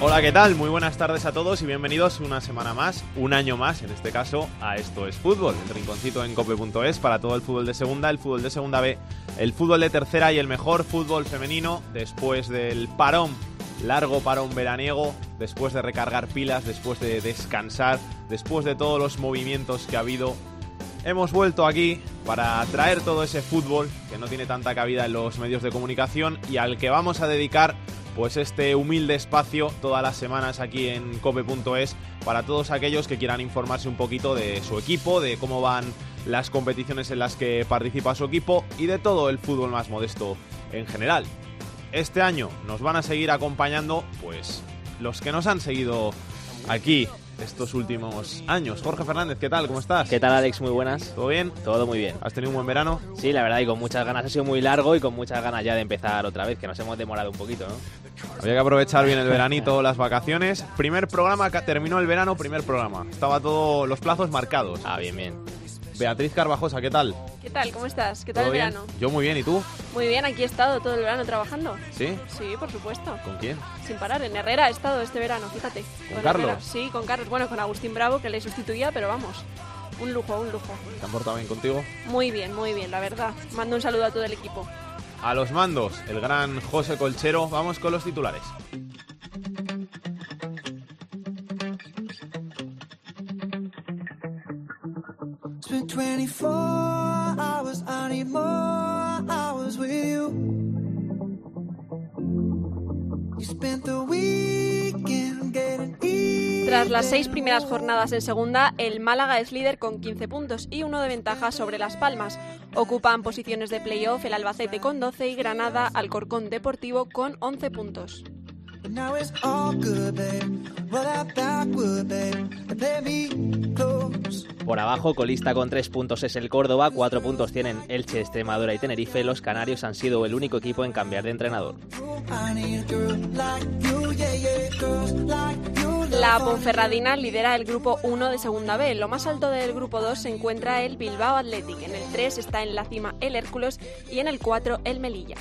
Hola, ¿qué tal? Muy buenas tardes a todos y bienvenidos una semana más, un año más en este caso, a Esto es Fútbol, el rinconcito en cope.es para todo el fútbol de segunda, el fútbol de segunda B, el fútbol de tercera y el mejor fútbol femenino después del parón, largo parón veraniego, después de recargar pilas, después de descansar, después de todos los movimientos que ha habido. Hemos vuelto aquí para traer todo ese fútbol que no tiene tanta cabida en los medios de comunicación y al que vamos a dedicar pues este humilde espacio todas las semanas aquí en cope.es para todos aquellos que quieran informarse un poquito de su equipo, de cómo van las competiciones en las que participa su equipo y de todo el fútbol más modesto en general. Este año nos van a seguir acompañando pues los que nos han seguido aquí estos últimos años. Jorge Fernández, ¿qué tal? ¿Cómo estás? ¿Qué tal, Alex? Muy buenas. ¿Todo bien? Todo muy bien. ¿Has tenido un buen verano? Sí, la verdad, y con muchas ganas. Ha sido muy largo y con muchas ganas ya de empezar otra vez, que nos hemos demorado un poquito, ¿no? Había que aprovechar bien el veranito, las vacaciones. Primer programa, que terminó el verano, primer programa. Estaba todos los plazos marcados. Ah, bien, bien. Beatriz Carvajosa, ¿qué tal? ¿Qué tal? ¿Cómo estás? ¿Qué tal ¿Todo el bien? verano? Yo muy bien, ¿y tú? Muy bien, aquí he estado todo el verano trabajando. ¿Sí? Sí, por supuesto. ¿Con quién? Sin parar. En Herrera he estado este verano, fíjate. ¿Con Carlos? Herrera. Sí, con Carlos. Bueno, con Agustín Bravo, que le sustituía, pero vamos. Un lujo, un lujo. ¿Te han portado bien contigo? Muy bien, muy bien, la verdad. Mando un saludo a todo el equipo. A los mandos, el gran José Colchero. Vamos con los titulares. Spent 24 hours, I need more hours with you. You spent the weekend getting Tras las seis primeras jornadas en segunda, el Málaga es líder con 15 puntos y uno de ventaja sobre Las Palmas. Ocupan posiciones de playoff el Albacete con 12 y Granada Alcorcón Deportivo con 11 puntos. Por abajo, colista con tres puntos es el Córdoba, cuatro puntos tienen Elche, Extremadura y Tenerife. Los Canarios han sido el único equipo en cambiar de entrenador. La Ponferradina lidera el grupo 1 de Segunda B. Lo más alto del grupo 2 se encuentra el Bilbao Athletic. En el 3 está en la cima el Hércules y en el 4 el Melilla.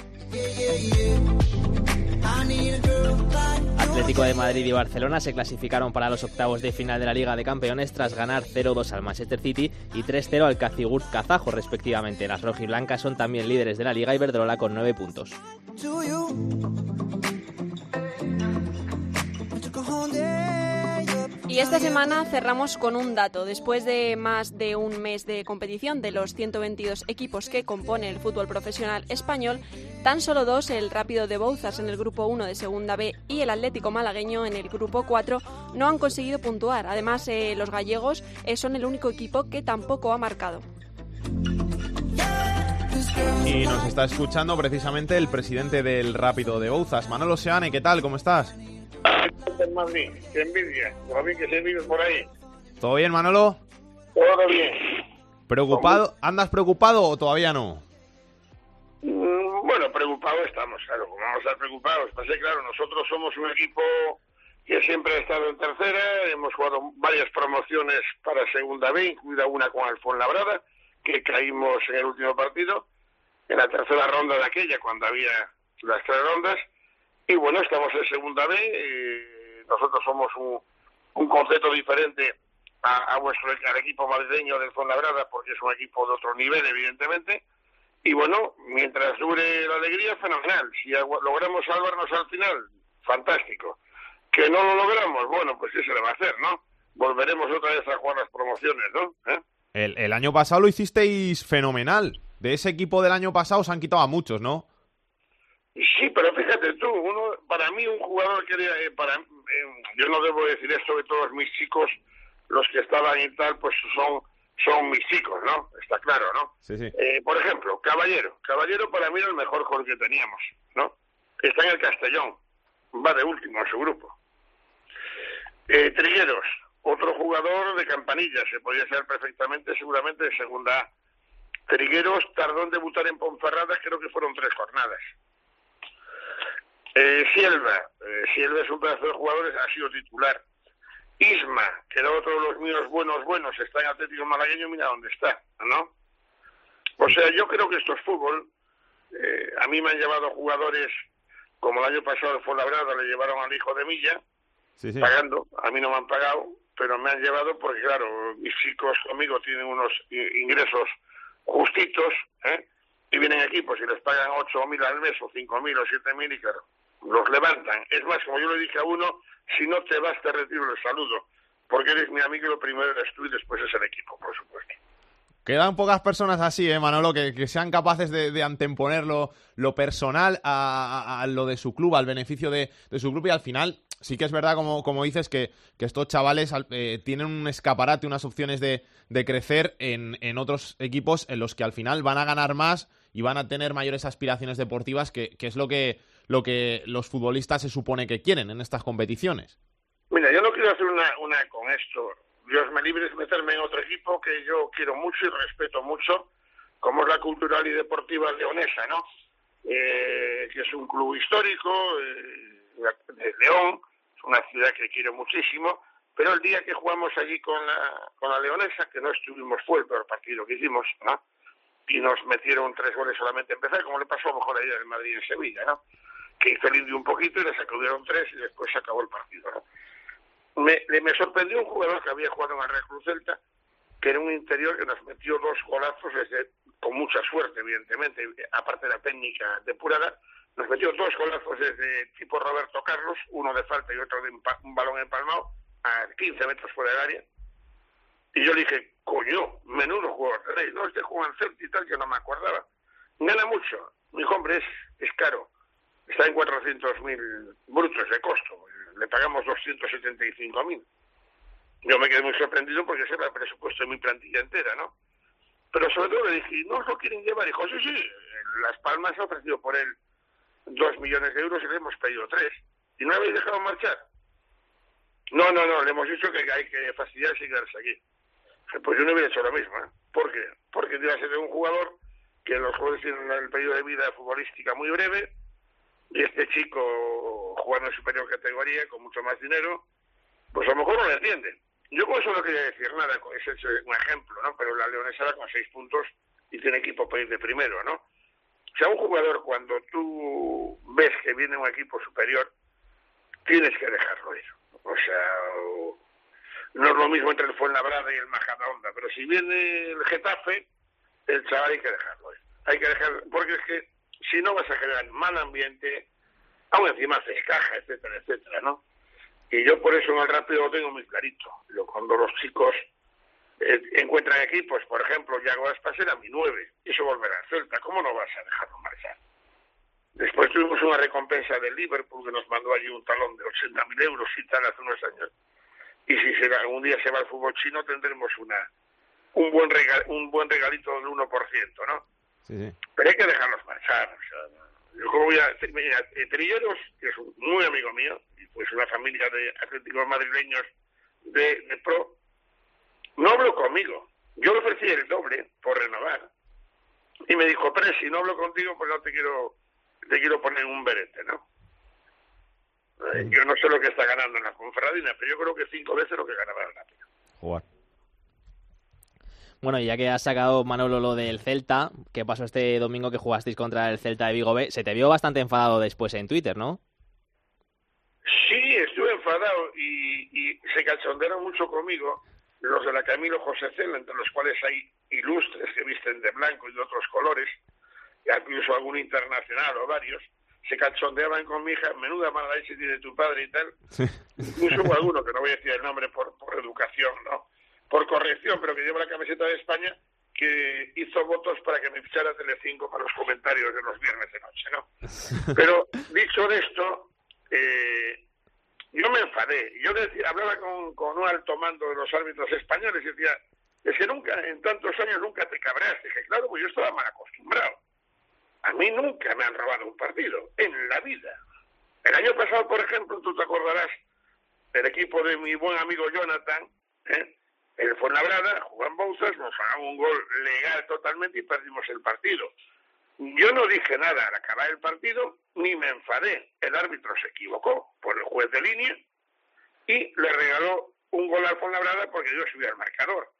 Atlético de Madrid y Barcelona se clasificaron para los octavos de final de la Liga de Campeones tras ganar 0-2 al Manchester City y 3-0 al Cazigurt Kazajo, respectivamente. Las rojiblancas son también líderes de la Liga Iberdrola con 9 puntos. Y esta semana cerramos con un dato. Después de más de un mes de competición de los 122 equipos que componen el fútbol profesional español, tan solo dos, el Rápido de Bouzas en el grupo 1 de Segunda B y el Atlético Malagueño en el grupo 4, no han conseguido puntuar. Además, eh, los gallegos eh, son el único equipo que tampoco ha marcado. Y nos está escuchando precisamente el presidente del Rápido de Bouzas, Manolo Seane. ¿Qué tal? ¿Cómo estás? En Madrid. Qué envidia. Lo bien que se vive por ahí. ¿Todo bien, Manolo? Todo bien. ¿Preocupado? ¿Andas preocupado o todavía no? Mm, Bueno, preocupados estamos, claro. ¿Cómo vamos a estar preocupados? Pues claro, nosotros somos un equipo que siempre ha estado en tercera. Hemos jugado varias promociones para Segunda B, incluida una con el Fuenlabrada, que caímos en el último partido, en la tercera ronda de aquella, cuando había las tres rondas. Y bueno, estamos en Segunda B. eh, nosotros somos un, un concepto diferente a, a vuestro al equipo madrileño del Fuenlabrada, porque es un equipo de otro nivel, evidentemente. Y bueno, mientras dure la alegría, fenomenal. Si logramos salvarnos al final, fantástico. Que no lo logramos, bueno, pues ¿qué se le va a hacer, no? Volveremos otra vez a jugar las promociones, ¿no? ¿Eh? El, el año pasado lo hicisteis fenomenal. De ese equipo del año pasado se han quitado a muchos, ¿no? Sí, pero fíjate tú, uno, para mí un jugador que eh, para eh, yo no debo decir esto que todos mis chicos, los que estaban y tal, pues son son mis chicos, ¿no? Está claro, ¿no? Sí, sí. Eh, por ejemplo, Caballero. Caballero para mí era el mejor jugador que teníamos, ¿no? Está en el Castellón. va de último en su grupo. Eh, Trigueros, otro jugador de campanilla, se podía ser perfectamente, seguramente de segunda A. Trigueros tardó en debutar en Ponferrada, creo que fueron tres jornadas. Eh, Silva, eh, Silva es un pedazo de jugadores, ha sido titular. Isma, que era otro de los míos buenos, buenos, está en Atlético Malagueño, mira dónde está, ¿no? O sea, yo creo que esto es fútbol. Eh, a mí me han llevado jugadores, como el año pasado fue labrado, le llevaron al hijo de Milla, Sí, sí. pagando, a mí no me han pagado, pero me han llevado porque, claro, mis chicos conmigo tienen unos ingresos justitos, ¿eh? y vienen equipos y les pagan 8.000 al mes o 5.000 o 7.000 y claro, los levantan. Es más, como yo le dije a uno, si no te vas te retiro el saludo, porque eres mi amigo lo primero eres tú y después es el equipo, por supuesto. Quedan pocas personas así, ¿eh, Manolo? Que, que sean capaces de, de anteponer lo, personal a, lo de su club, al beneficio de, su club. Y al final, sí que es verdad, como, como dices, que, que estos chavales al- eh, tienen un escaparate, unas opciones de, de crecer en, en otros equipos en los que al final van a ganar más y van a tener mayores aspiraciones deportivas, que, que es lo que, lo que los futbolistas se supone que quieren en estas competiciones. Mira, yo no quiero hacer una, una con esto. Dios me libre de meterme en otro equipo que yo quiero mucho y respeto mucho, como es la Cultural y Deportiva Leonesa, ¿no? Eh, que es un club histórico eh, de León, es una ciudad que quiero muchísimo, pero el día que jugamos allí con la, con la Leonesa, que no estuvimos, fue el peor partido que hicimos, ¿no? Y nos metieron tres goles solamente a empezar, como le pasó a lo mejor ayer en Madrid y en Sevilla, ¿no? Que el indio un poquito y le sacudieron tres y después se acabó el partido, ¿no? me, me sorprendió un jugador que había jugado en el Real Cruz Celta, que era un interior que nos metió dos golazos desde, con mucha suerte, evidentemente, aparte de la técnica depurada, nos metió dos golazos desde tipo Roberto Carlos, uno de falta y otro de un balón empalmado, a 15 metros fuera del área. Y yo le dije, coño, menudo jugador tenéis, ¿no? Este juega en Celta y tal, que no me acordaba. Gana mucho. Mi hombre es, es caro. Está en 400.000 brutos de costo. Le pagamos 275.000. Yo me quedé muy sorprendido porque ese era el presupuesto de mi plantilla entera, ¿no? Pero sobre todo le dije, ¿no os lo quieren llevar? Dijo, sí, sí, Las Palmas ha ofrecido por él dos millones de euros y le hemos pedido tres. ¿Y no habéis dejado marchar? No, no, no, le hemos dicho que hay que fastidiarse y quedarse aquí. Pues yo no hubiera hecho lo mismo, ¿eh? ¿Por qué? Porque iba a ser un jugador que los jugadores tienen el periodo de vida futbolística muy breve, y este chico jugando en superior categoría, con mucho más dinero, pues a lo mejor no le entiende. Yo con eso no quería decir nada, es un ejemplo, ¿no? Pero la Leonesa va con seis puntos y tiene equipo para ir de primero, ¿no? O sea, un jugador cuando tú ves que viene un equipo superior, tienes que dejarlo ir. O sea, no es lo mismo entre el Fuenlabrada y el Majadahonda, pero si viene el Getafe, el chaval hay que dejarlo ir. Hay que dejar, porque es que si no vas a generar mal ambiente, aún encima haces caja, etcétera, etcétera, ¿no? Y yo por eso en el rápido lo tengo muy clarito. Lo- Cuando los chicos eh, encuentran equipos, por ejemplo, Yago Aspas era mi nueve, y eso volverá a Celta, ¿cómo no vas a dejarlo marchar? Después tuvimos una recompensa del Liverpool que nos mandó allí un talón de 80.000 euros y tal hace unos años. Y si se algún día se va al fútbol chino tendremos una un buen regal, un buen regalito del 1%, ¿no? Sí, sí. pero hay que dejarlos marchar. O sea, yo como voy a mira, Trilleros, que es un muy amigo mío, y pues una familia de atléticos madrileños de, de pro, no habló conmigo. Yo le ofrecí el doble por renovar. Y me dijo, pero si no hablo contigo, pues no te quiero, te quiero poner un berete, ¿no? Yo no sé lo que está ganando en la Conferradina, pero yo creo que cinco veces lo que ganaba Lápida. Jugar. Bueno, ya que has sacado, Manolo, lo del Celta, ¿qué pasó este domingo que jugasteis contra el Celta de Vigo B? Se te vio bastante enfadado después en Twitter, ¿no? Sí, estuve enfadado y, y se cachondearon mucho conmigo los de la Camilo José Cela, entre los cuales hay ilustres que visten de blanco y de otros colores, incluso algún internacional o varios, se cachondeaban con mi hija, menuda mala leche tiene tu padre y tal. Incluso hubo alguno, que no voy a decir el nombre por, por educación, ¿no? Por corrección, pero que lleva la camiseta de España, que hizo votos para que me fichara Telecinco para los comentarios de los viernes de noche, ¿no? Pero dicho esto, eh, yo me enfadé. Yo decía, hablaba con, con un alto mando de los árbitros españoles y decía, es que nunca, en tantos años nunca te cabreaste. Dije, claro, pues yo estaba mal acostumbrado. A mí nunca me han robado un partido, en la vida. El año pasado, por ejemplo, tú te acordarás, el equipo de mi buen amigo Jonathan, ¿eh? El Fuenlabrada, Juan Bouzas, nos ganó un gol legal totalmente y perdimos el partido. Yo no dije nada al acabar el partido, ni me enfadé. El árbitro se equivocó por el juez de línea y le regaló un gol al Fuenlabrada porque yo subí al marcador.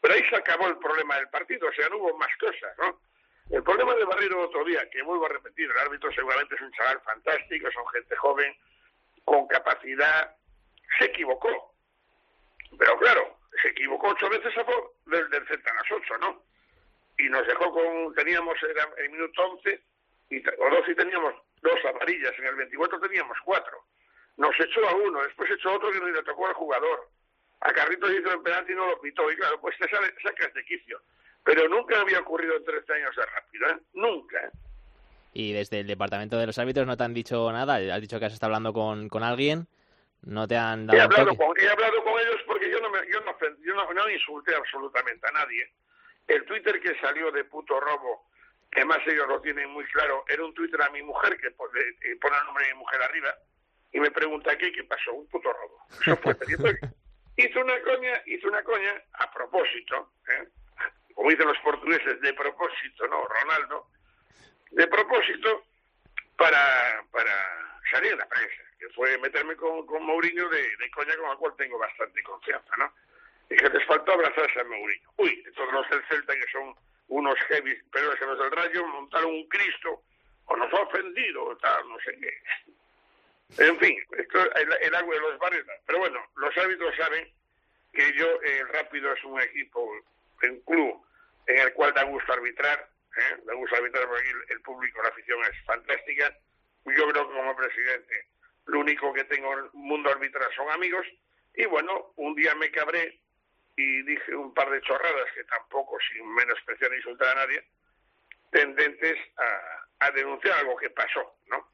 Pero ahí se acabó el problema del partido, o sea, no hubo más cosas, ¿no? El problema de Barrero otro día, que vuelvo a repetir, el árbitro seguramente es un chaval fantástico, son gente joven, con capacidad, se equivocó. Pero claro, se equivocó ocho veces favor del, del Celta las ocho, ¿no? Y nos dejó con, teníamos era el minuto 11 y, o 12 y teníamos dos amarillas, en el 24 teníamos cuatro. Nos echó a uno, después echó a otro que ni le tocó al jugador. A Carritos hizo el penalti y no lo pitó, y claro, pues te sale- sacas de quicio. Pero nunca había ocurrido en 13 años de rápido, ¿eh? Nunca. Y desde el departamento de los árbitros no te han dicho nada. Has dicho que has estado hablando con, con alguien. No te han He dado un hablado, con, he hablado con ellos porque yo no, me, yo, no, yo no, no insulté absolutamente a nadie. El Twitter que salió de puto robo, que más ellos lo tienen muy claro, era un Twitter a mi mujer que pone, eh, pone el nombre de mi mujer arriba y me pregunta qué, qué pasó, un puto robo. Eso fue. Hizo- hizo una coña, hizo una coña a propósito, ¿eh? como dicen los portugueses, de propósito, ¿no? Ronaldo, de propósito para, para salir en la prensa, que fue meterme con, con Mourinho de, coña con el cual tengo bastante confianza, ¿no? Y que les faltó abrazarse a Mourinho. Uy, todos los del Celta que son unos heavy, pero es que los del Rayo montaron un Cristo, o nos ha ofendido, o tal, no sé qué. En fin, esto, el, el agua de los barrios. Pero bueno, los árbitros saben que yo, eh, Rápido es un equipo, un club en el cual da gusto arbitrar, ¿eh? da gusto arbitrar porque el, el público, la afición es fantástica. Yo creo que como presidente, lo único que tengo en el mundo arbitral son amigos. Y bueno, un día me cabré y dije un par de chorradas que tampoco, sin menospreciar ni insultar a nadie, tendentes a, denunciar algo que pasó, ¿no?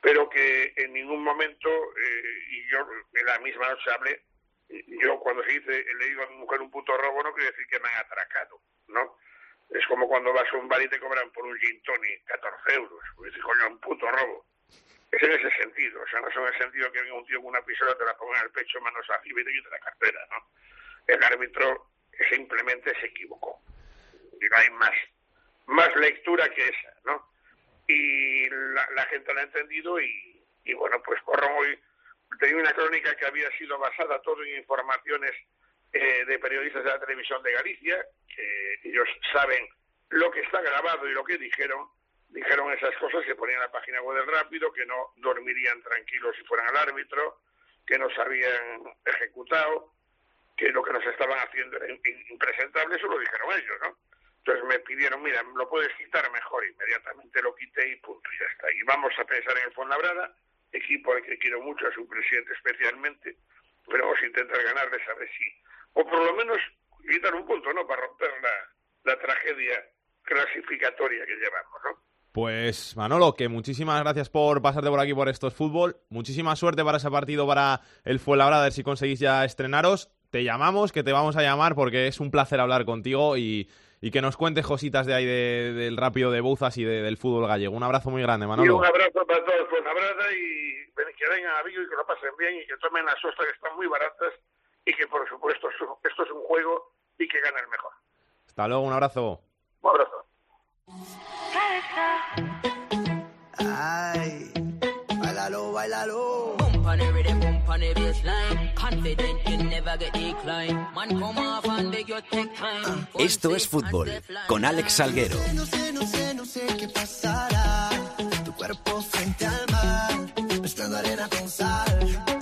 Pero que en ningún momento, eh, y yo en la misma noche hablé, yo cuando se dice, le digo a mi mujer un puto robo, no quiere decir que me han atracado, ¿no? Es como cuando vas a un bar y te cobran por un gin tonic 14 euros. Pues coño, un puto robo. Es en ese sentido, o sea, no es en el sentido que venga un tío con una pistola, te la ponga en el pecho, manos arriba y te quite la cartera, ¿no? El árbitro simplemente se equivocó. Y no hay más, más lectura que esa, ¿no? Y la, la gente lo ha entendido y, y bueno, pues Corrón hoy tenía una crónica que había sido basada todo en informaciones eh, de periodistas de la televisión de Galicia, que ellos saben lo que está grabado y lo que dijeron, dijeron esas cosas que ponían la página web del Rápido, que no dormirían tranquilos si fueran al árbitro, que nos habían ejecutado, que lo que nos estaban haciendo era impresentable, eso lo dijeron ellos, ¿no? Entonces me pidieron, mira, lo puedes quitar mejor, inmediatamente lo quité y punto, y ya está. Y vamos a pensar en el Fuenlabrada, equipo al que quiero mucho, a su presidente especialmente, pero vamos a intentar ganarles a ver si, o por lo menos quitar un punto, ¿no? Para romper la, la tragedia clasificatoria que llevamos, ¿no? Pues Manolo, que muchísimas gracias por pasarte por aquí por estos fútbol. Muchísima suerte para ese partido para el Fuenlabrada, a ver si conseguís ya estrenaros. Te llamamos, que te vamos a llamar porque es un placer hablar contigo y, y que nos cuentes cositas de ahí de- del rápido de Bouzas y de- del fútbol gallego. Un abrazo muy grande, Y Manolo. un abrazo para todos Fuenlabrada y que vengan a Vigo y que lo pasen bien y que tomen las ostras que están muy baratas y que por supuesto esto esto es un juego y que gane el mejor. Hasta luego, un abrazo. Un abrazo. Ay, bailalo, bailalo. Bump on the rhythm, bump on the baseline. Confident you never get decline. Man, come off and beg you take time. Esto es fútbol con Alex Salguero. No sé, no sé, no sé qué pasará. Tu cuerpo frente al mar, mezclando arena con sal.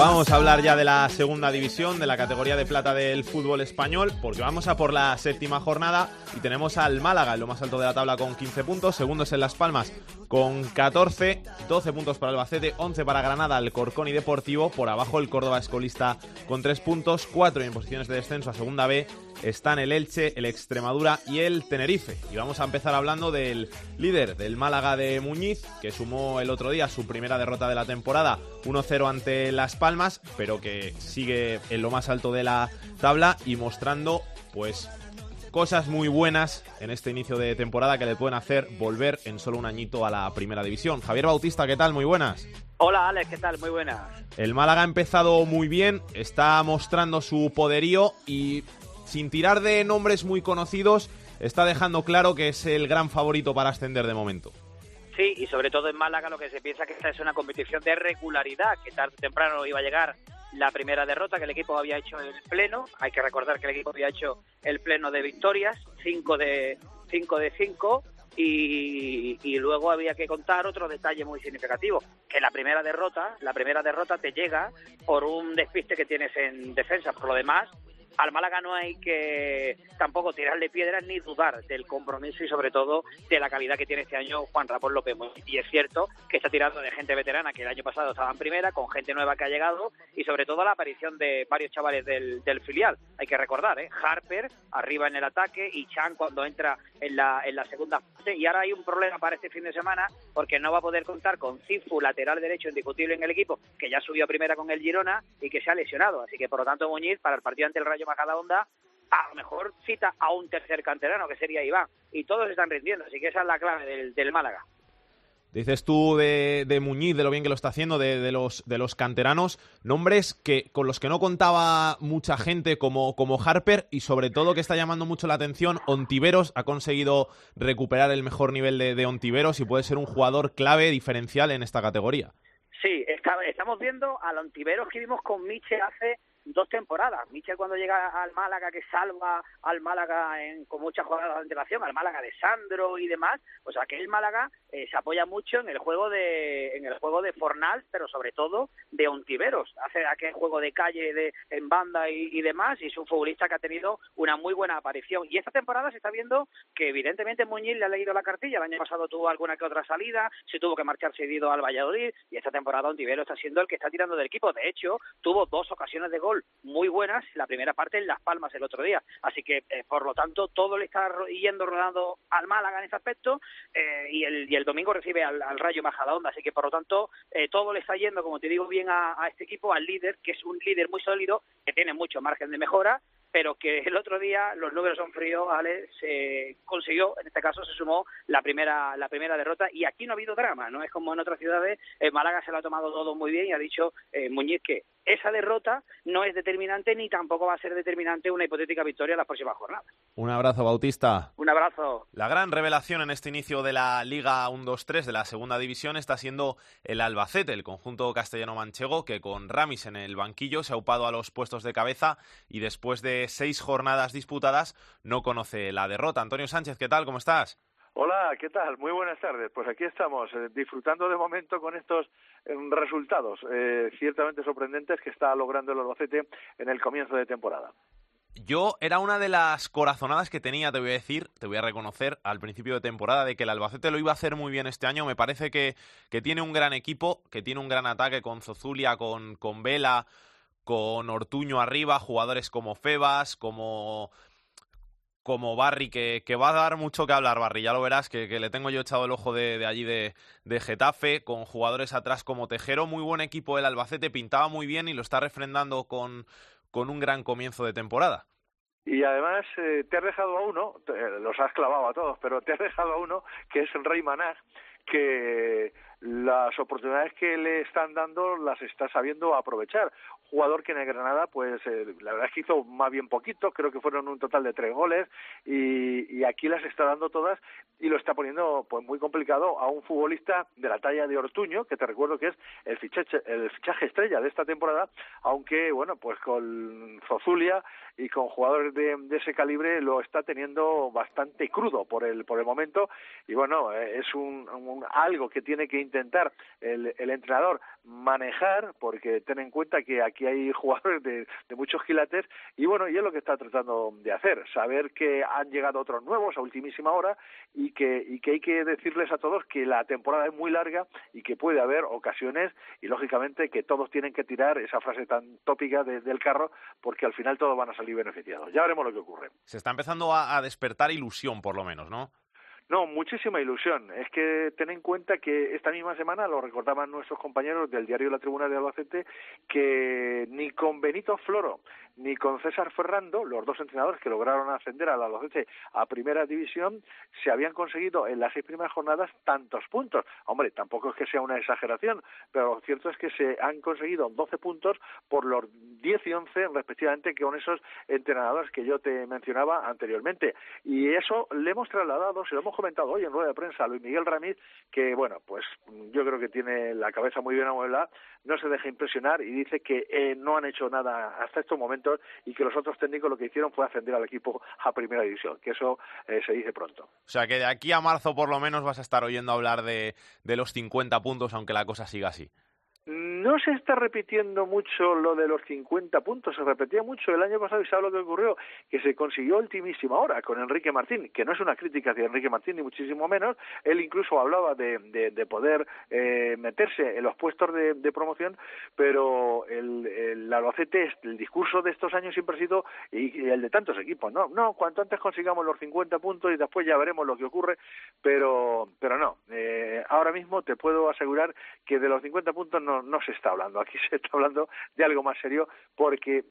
Vamos a hablar ya de la segunda división, de la categoría de plata del fútbol español, porque vamos a por la séptima jornada y tenemos al Málaga, en lo más alto de la tabla con 15 puntos, segundos en Las Palmas con 14, 12 puntos para Albacete, 11 para Granada, Alcorcón y Deportivo, por abajo el Córdoba escolista con 3 puntos, 4 en posiciones de descenso a segunda B, están el Elche, el Extremadura y el Tenerife. Y vamos a empezar hablando del líder del Málaga de Muñiz, que sumó el otro día su primera derrota de la temporada, 1-0 ante Las Palmas, pero que sigue en lo más alto de la tabla y mostrando, pues, cosas muy buenas en este inicio de temporada que le pueden hacer volver en solo un añito a la primera división. Javier Bautista, ¿qué tal? Muy buenas. Hola Alex, ¿qué tal? Muy buenas. El Málaga ha empezado muy bien, está mostrando su poderío y sin tirar de nombres muy conocidos, está dejando claro que es el gran favorito para ascender de momento. Sí, y sobre todo en Málaga lo que se piensa que esta es una competición de regularidad, que tarde o temprano iba a llegar la primera derrota que el equipo había hecho en el pleno. Hay que recordar que el equipo había hecho el pleno de victorias, 5 de 5 de 5 y, y, luego había que contar otro detalle muy significativo, que la primera derrota, la primera derrota te llega por un despiste que tienes en defensa, por lo demás al Málaga no hay que tampoco tirarle piedras ni dudar del compromiso y sobre todo de la calidad que tiene este año Juan Ramón López. Y es cierto que está tirando de gente veterana que el año pasado estaba en primera, con gente nueva que ha llegado y sobre todo la aparición de varios chavales del, del filial. Hay que recordar, ¿eh? Harper arriba en el ataque y Chan cuando entra en la, en la segunda fase. Y ahora hay un problema para este fin de semana porque no va a poder contar con Cifu, lateral derecho indiscutible en el equipo, que ya subió a primera con el Girona y que se ha lesionado. Así que por lo tanto Muñiz para el partido ante el Rayo onda a lo mejor cita a un tercer canterano, que sería Iván, y todos están rindiendo, así que esa es la clave del, del Málaga. Dices tú de, de, Muñiz, de lo bien que lo está haciendo, de, de, los, de los canteranos, nombres que con los que no contaba mucha gente como, como Harper y sobre todo que está llamando mucho la atención, Ontiveros ha conseguido recuperar el mejor nivel de, de Ontiveros y puede ser un jugador clave, diferencial en esta categoría. Sí, estamos viendo al Ontiveros que vimos con Miche hace dos temporadas. Michel cuando llega al Málaga, que salva al Málaga en, con muchas jugadas de antelación, al Málaga de Sandro y demás, pues aquel Málaga eh, se apoya mucho en el juego de en el juego de Fornal, pero sobre todo de Ontiveros. Hace aquel juego de calle de en banda y, demás, y es un futbolista que ha tenido una muy buena aparición. Y esta temporada se está viendo que evidentemente Muñiz le ha leído la cartilla. El año pasado tuvo alguna que otra salida, se tuvo que marchar cedido al Valladolid, y esta temporada Ontiveros está siendo el que está tirando del equipo. De hecho, tuvo dos ocasiones de gol muy buenas, la primera parte en Las Palmas el otro día. Así que, eh, por lo tanto, todo le está yendo rodando al Málaga en ese aspecto eh, y, el, y el domingo recibe al, Rayo Majadahonda. Así que, por lo tanto, eh, todo le está yendo, como te digo, bien a este equipo, al líder, que es un líder muy sólido, que tiene mucho margen de mejora pero que el otro día los números son fríos, Ale, se consiguió, en este caso se sumó la primera la primera derrota y aquí no ha habido drama, no es como en otras ciudades, en Málaga se lo ha tomado todo muy bien y ha dicho eh, Muñiz que esa derrota no es determinante ni tampoco va a ser determinante una hipotética victoria en las próximas jornadas. Un abrazo, Bautista. Un abrazo. La gran revelación en este inicio de la Liga 1-2-3 de la segunda división está siendo el Albacete, el conjunto castellano-manchego, que con Ramis en el banquillo se ha upado a los puestos de cabeza y después de seis jornadas disputadas no conoce la derrota. Antonio Sánchez, ¿qué tal? ¿Cómo estás? Hola, ¿qué tal? Muy buenas tardes. Pues aquí estamos, eh, disfrutando de momento con estos eh, resultados eh, ciertamente sorprendentes que está logrando el Albacete en el comienzo de temporada. Yo era una de las corazonadas que tenía, te voy a decir, te voy a reconocer al principio de temporada de que el Albacete lo iba a hacer muy bien este año. Me parece que, que tiene un gran equipo, que tiene un gran ataque con Zozulia, con, con Vela, con Ortuño arriba, jugadores como Febas, como como Barry, que, que, va a dar mucho que hablar, Barry, ya lo verás, que, que le tengo yo echado el ojo de, de allí de, de, Getafe, con jugadores atrás como Tejero, muy buen equipo el Albacete, pintaba muy bien y lo está refrendando con, con un gran comienzo de temporada. Y además eh, te has dejado a uno, los has clavado a todos, pero te has dejado a uno que es Rey Manag, que las oportunidades que le están dando las está sabiendo aprovechar. Jugador que en el Granada, pues eh, la verdad es que hizo más bien poquito, creo que fueron un total de tres goles y, y aquí las está dando todas y lo está poniendo pues muy complicado a un futbolista de la talla de Ortuño, que te recuerdo que es el fichaje, el fichaje estrella de esta temporada, aunque bueno, pues con Zozulia y con jugadores de, de ese calibre lo está teniendo bastante crudo por el por el momento. Y bueno, eh, es un, un algo que tiene que intentar el, el, entrenador manejar, porque ten en cuenta que aquí hay jugadores de, de, muchos quilates, y bueno, y es lo que está tratando de hacer, saber que han llegado otros nuevos a ultimísima hora y que, y que hay que decirles a todos que la temporada es muy larga y que puede haber ocasiones, y lógicamente que todos tienen que tirar esa frase tan tópica de, del carro, porque al final todos van a salir beneficiados. Ya veremos lo que ocurre. Se está empezando a, a despertar ilusión, por lo menos, ¿no? No, muchísima ilusión. Es que ten en cuenta que esta misma semana, lo recordaban nuestros compañeros del diario La Tribuna de Albacete, que ni con Benito Floro ni con César Ferrando, los dos entrenadores que lograron ascender a la Albacete a primera división, se habían conseguido en las seis primeras jornadas tantos puntos. Hombre, tampoco es que sea una exageración, pero lo cierto es que se han conseguido 12 puntos por los 10 y 11 respectivamente que con esos entrenadores que yo te mencionaba anteriormente. Y eso le hemos trasladado, se lo hemos comentado hoy en rueda de prensa Luis Miguel Ramírez, que bueno, pues yo creo que tiene la cabeza muy bien amueblada, no se deja impresionar y dice que eh, no han hecho nada hasta estos momentos y que los otros técnicos lo que hicieron fue ascender al equipo a primera división, que eso eh, se dice pronto. O sea que de aquí a marzo por lo menos vas a estar oyendo hablar de, de los 50 puntos, aunque la cosa siga así. No se está repitiendo mucho lo de los 50 puntos, se repetía mucho. El año pasado y sabe lo que ocurrió, que se consiguió ultimísima hora con Enrique Martín, que no es una crítica hacia Enrique Martín ni muchísimo menos, él incluso hablaba de, de, poder eh, meterse en los puestos de, de promoción, pero el, el Albacete, el discurso de estos años siempre ha sido, y, el de tantos equipos, no, no, cuanto antes consigamos los 50 puntos y después ya veremos lo que ocurre, pero, pero no, eh, ahora mismo te puedo asegurar que de los 50 puntos no no, se está hablando. Aquí se está hablando de algo más serio porque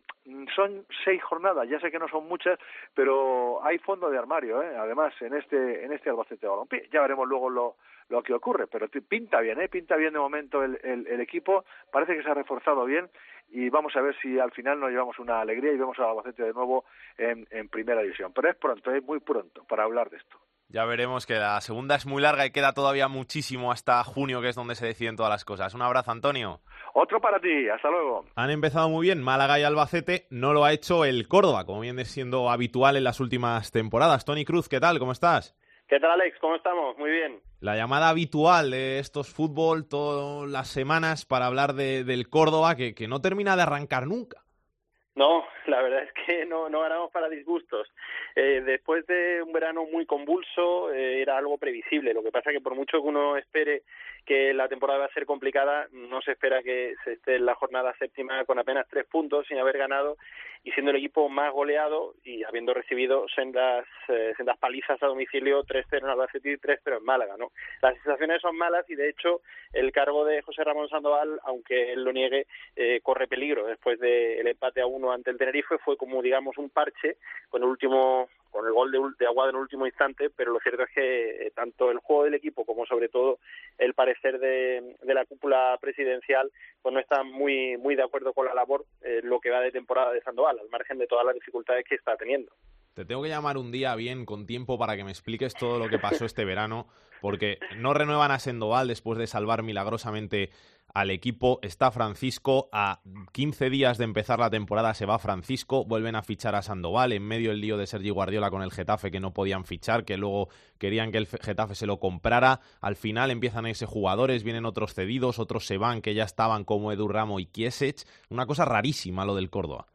son seis jornadas. Ya sé que no son muchas, pero hay fondo de armario, ¿eh? además, en este, en este Albacete Balompié. Ya veremos luego lo, lo que ocurre, pero pinta bien, ¿eh? pinta bien de momento el, el, equipo, parece que se ha reforzado bien y vamos a ver si al final nos llevamos una alegría y vemos al Albacete de nuevo en, en primera división. Pero es pronto, es muy pronto para hablar de esto. Ya veremos que la segunda es muy larga y queda todavía muchísimo hasta junio, que es donde se deciden todas las cosas. Un abrazo, Antonio. Otro para ti, hasta luego. Han empezado muy bien Málaga y Albacete, no lo ha hecho el Córdoba, como viene siendo habitual en las últimas temporadas. Tony Cruz, ¿qué tal? ¿Cómo estás? ¿Qué tal, Alex? ¿Cómo estamos? Muy bien. La llamada habitual de estos fútbol todas las semanas para hablar de, del Córdoba, que, que no termina de arrancar nunca. No, la verdad es que no, no ganamos para disgustos. Eh, después de un verano muy convulso, eh, era algo previsible. Lo que pasa es que por mucho que uno espere que la temporada va a ser complicada, no se espera que se esté en la jornada séptima con apenas tres puntos sin haber ganado y siendo el equipo más goleado y habiendo recibido sendas, eh, sendas palizas a domicilio, 3-0 en Albacete y 3-0 en Málaga. ¿no? Las sensaciones son malas y de hecho el cargo de José Ramón Sandoval, aunque él lo niegue, eh, corre peligro. Después del empate a uno ante el Tenerife fue como digamos un parche con el último con el gol de, de Aguado en el último instante, pero lo cierto es que eh, tanto el juego del equipo como sobre todo el parecer de, la cúpula presidencial pues no están muy muy de acuerdo con la labor eh, lo que va de temporada de Sandoval, al margen de todas las dificultades que está teniendo. Te tengo que llamar un día bien, con tiempo, para que me expliques todo lo que pasó este verano, porque no renuevan a Sandoval después de salvar milagrosamente al equipo. Está Francisco, a 15 días de empezar la temporada se va Francisco, vuelven a fichar a Sandoval en medio del lío de Sergi Guardiola con el Getafe que no podían fichar, que luego querían que el Getafe se lo comprara. Al final empiezan a irse jugadores, vienen otros cedidos, otros se van que ya estaban como Edu Ramo y Kiesech. Una cosa rarísima lo del Córdoba.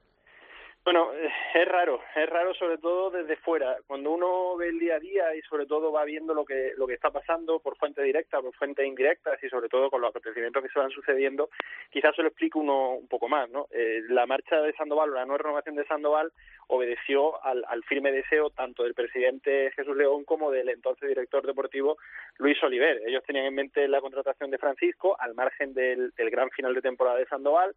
Bueno, es raro, es raro sobre todo desde fuera. Cuando uno ve el día a día y sobre todo va viendo lo que lo que está pasando por fuente directa, por fuentes indirectas y sobre todo con los acontecimientos que se van sucediendo, quizás se lo explique uno un poco más, ¿no? Eh, la marcha de Sandoval o la nueva renovación de Sandoval obedeció al, al firme deseo tanto del presidente Jesús León como del entonces director deportivo Luis Oliver. Ellos tenían en mente la contratación de Francisco al margen del, del gran final de temporada de Sandoval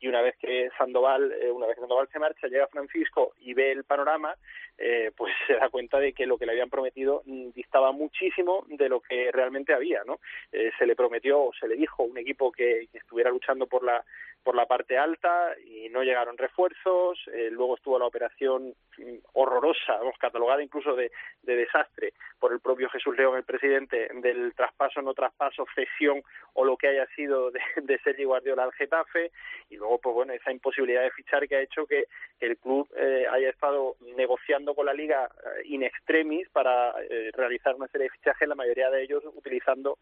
y una vez que Sandoval, eh, una vez que Sandoval se marcha, llega Francisco y ve el panorama, eh, pues se da cuenta de que lo que le habían prometido mm, distaba muchísimo de lo que realmente había, ¿no? Eh, se le prometió, o se le dijo un equipo que, que estuviera luchando por la por la parte alta y no llegaron refuerzos, luego estuvo la operación mm, horrorosa, vamos, catalogada incluso de, de, desastre por el propio Jesús León, el presidente, del traspaso, no traspaso, cesión o lo que haya sido de, de Sergi Guardiola al Getafe y luego, pues bueno, esa imposibilidad de fichar que ha hecho que el club eh, haya estado negociando con la liga eh, in extremis para eh, realizar una serie de fichajes, la mayoría de ellos utilizando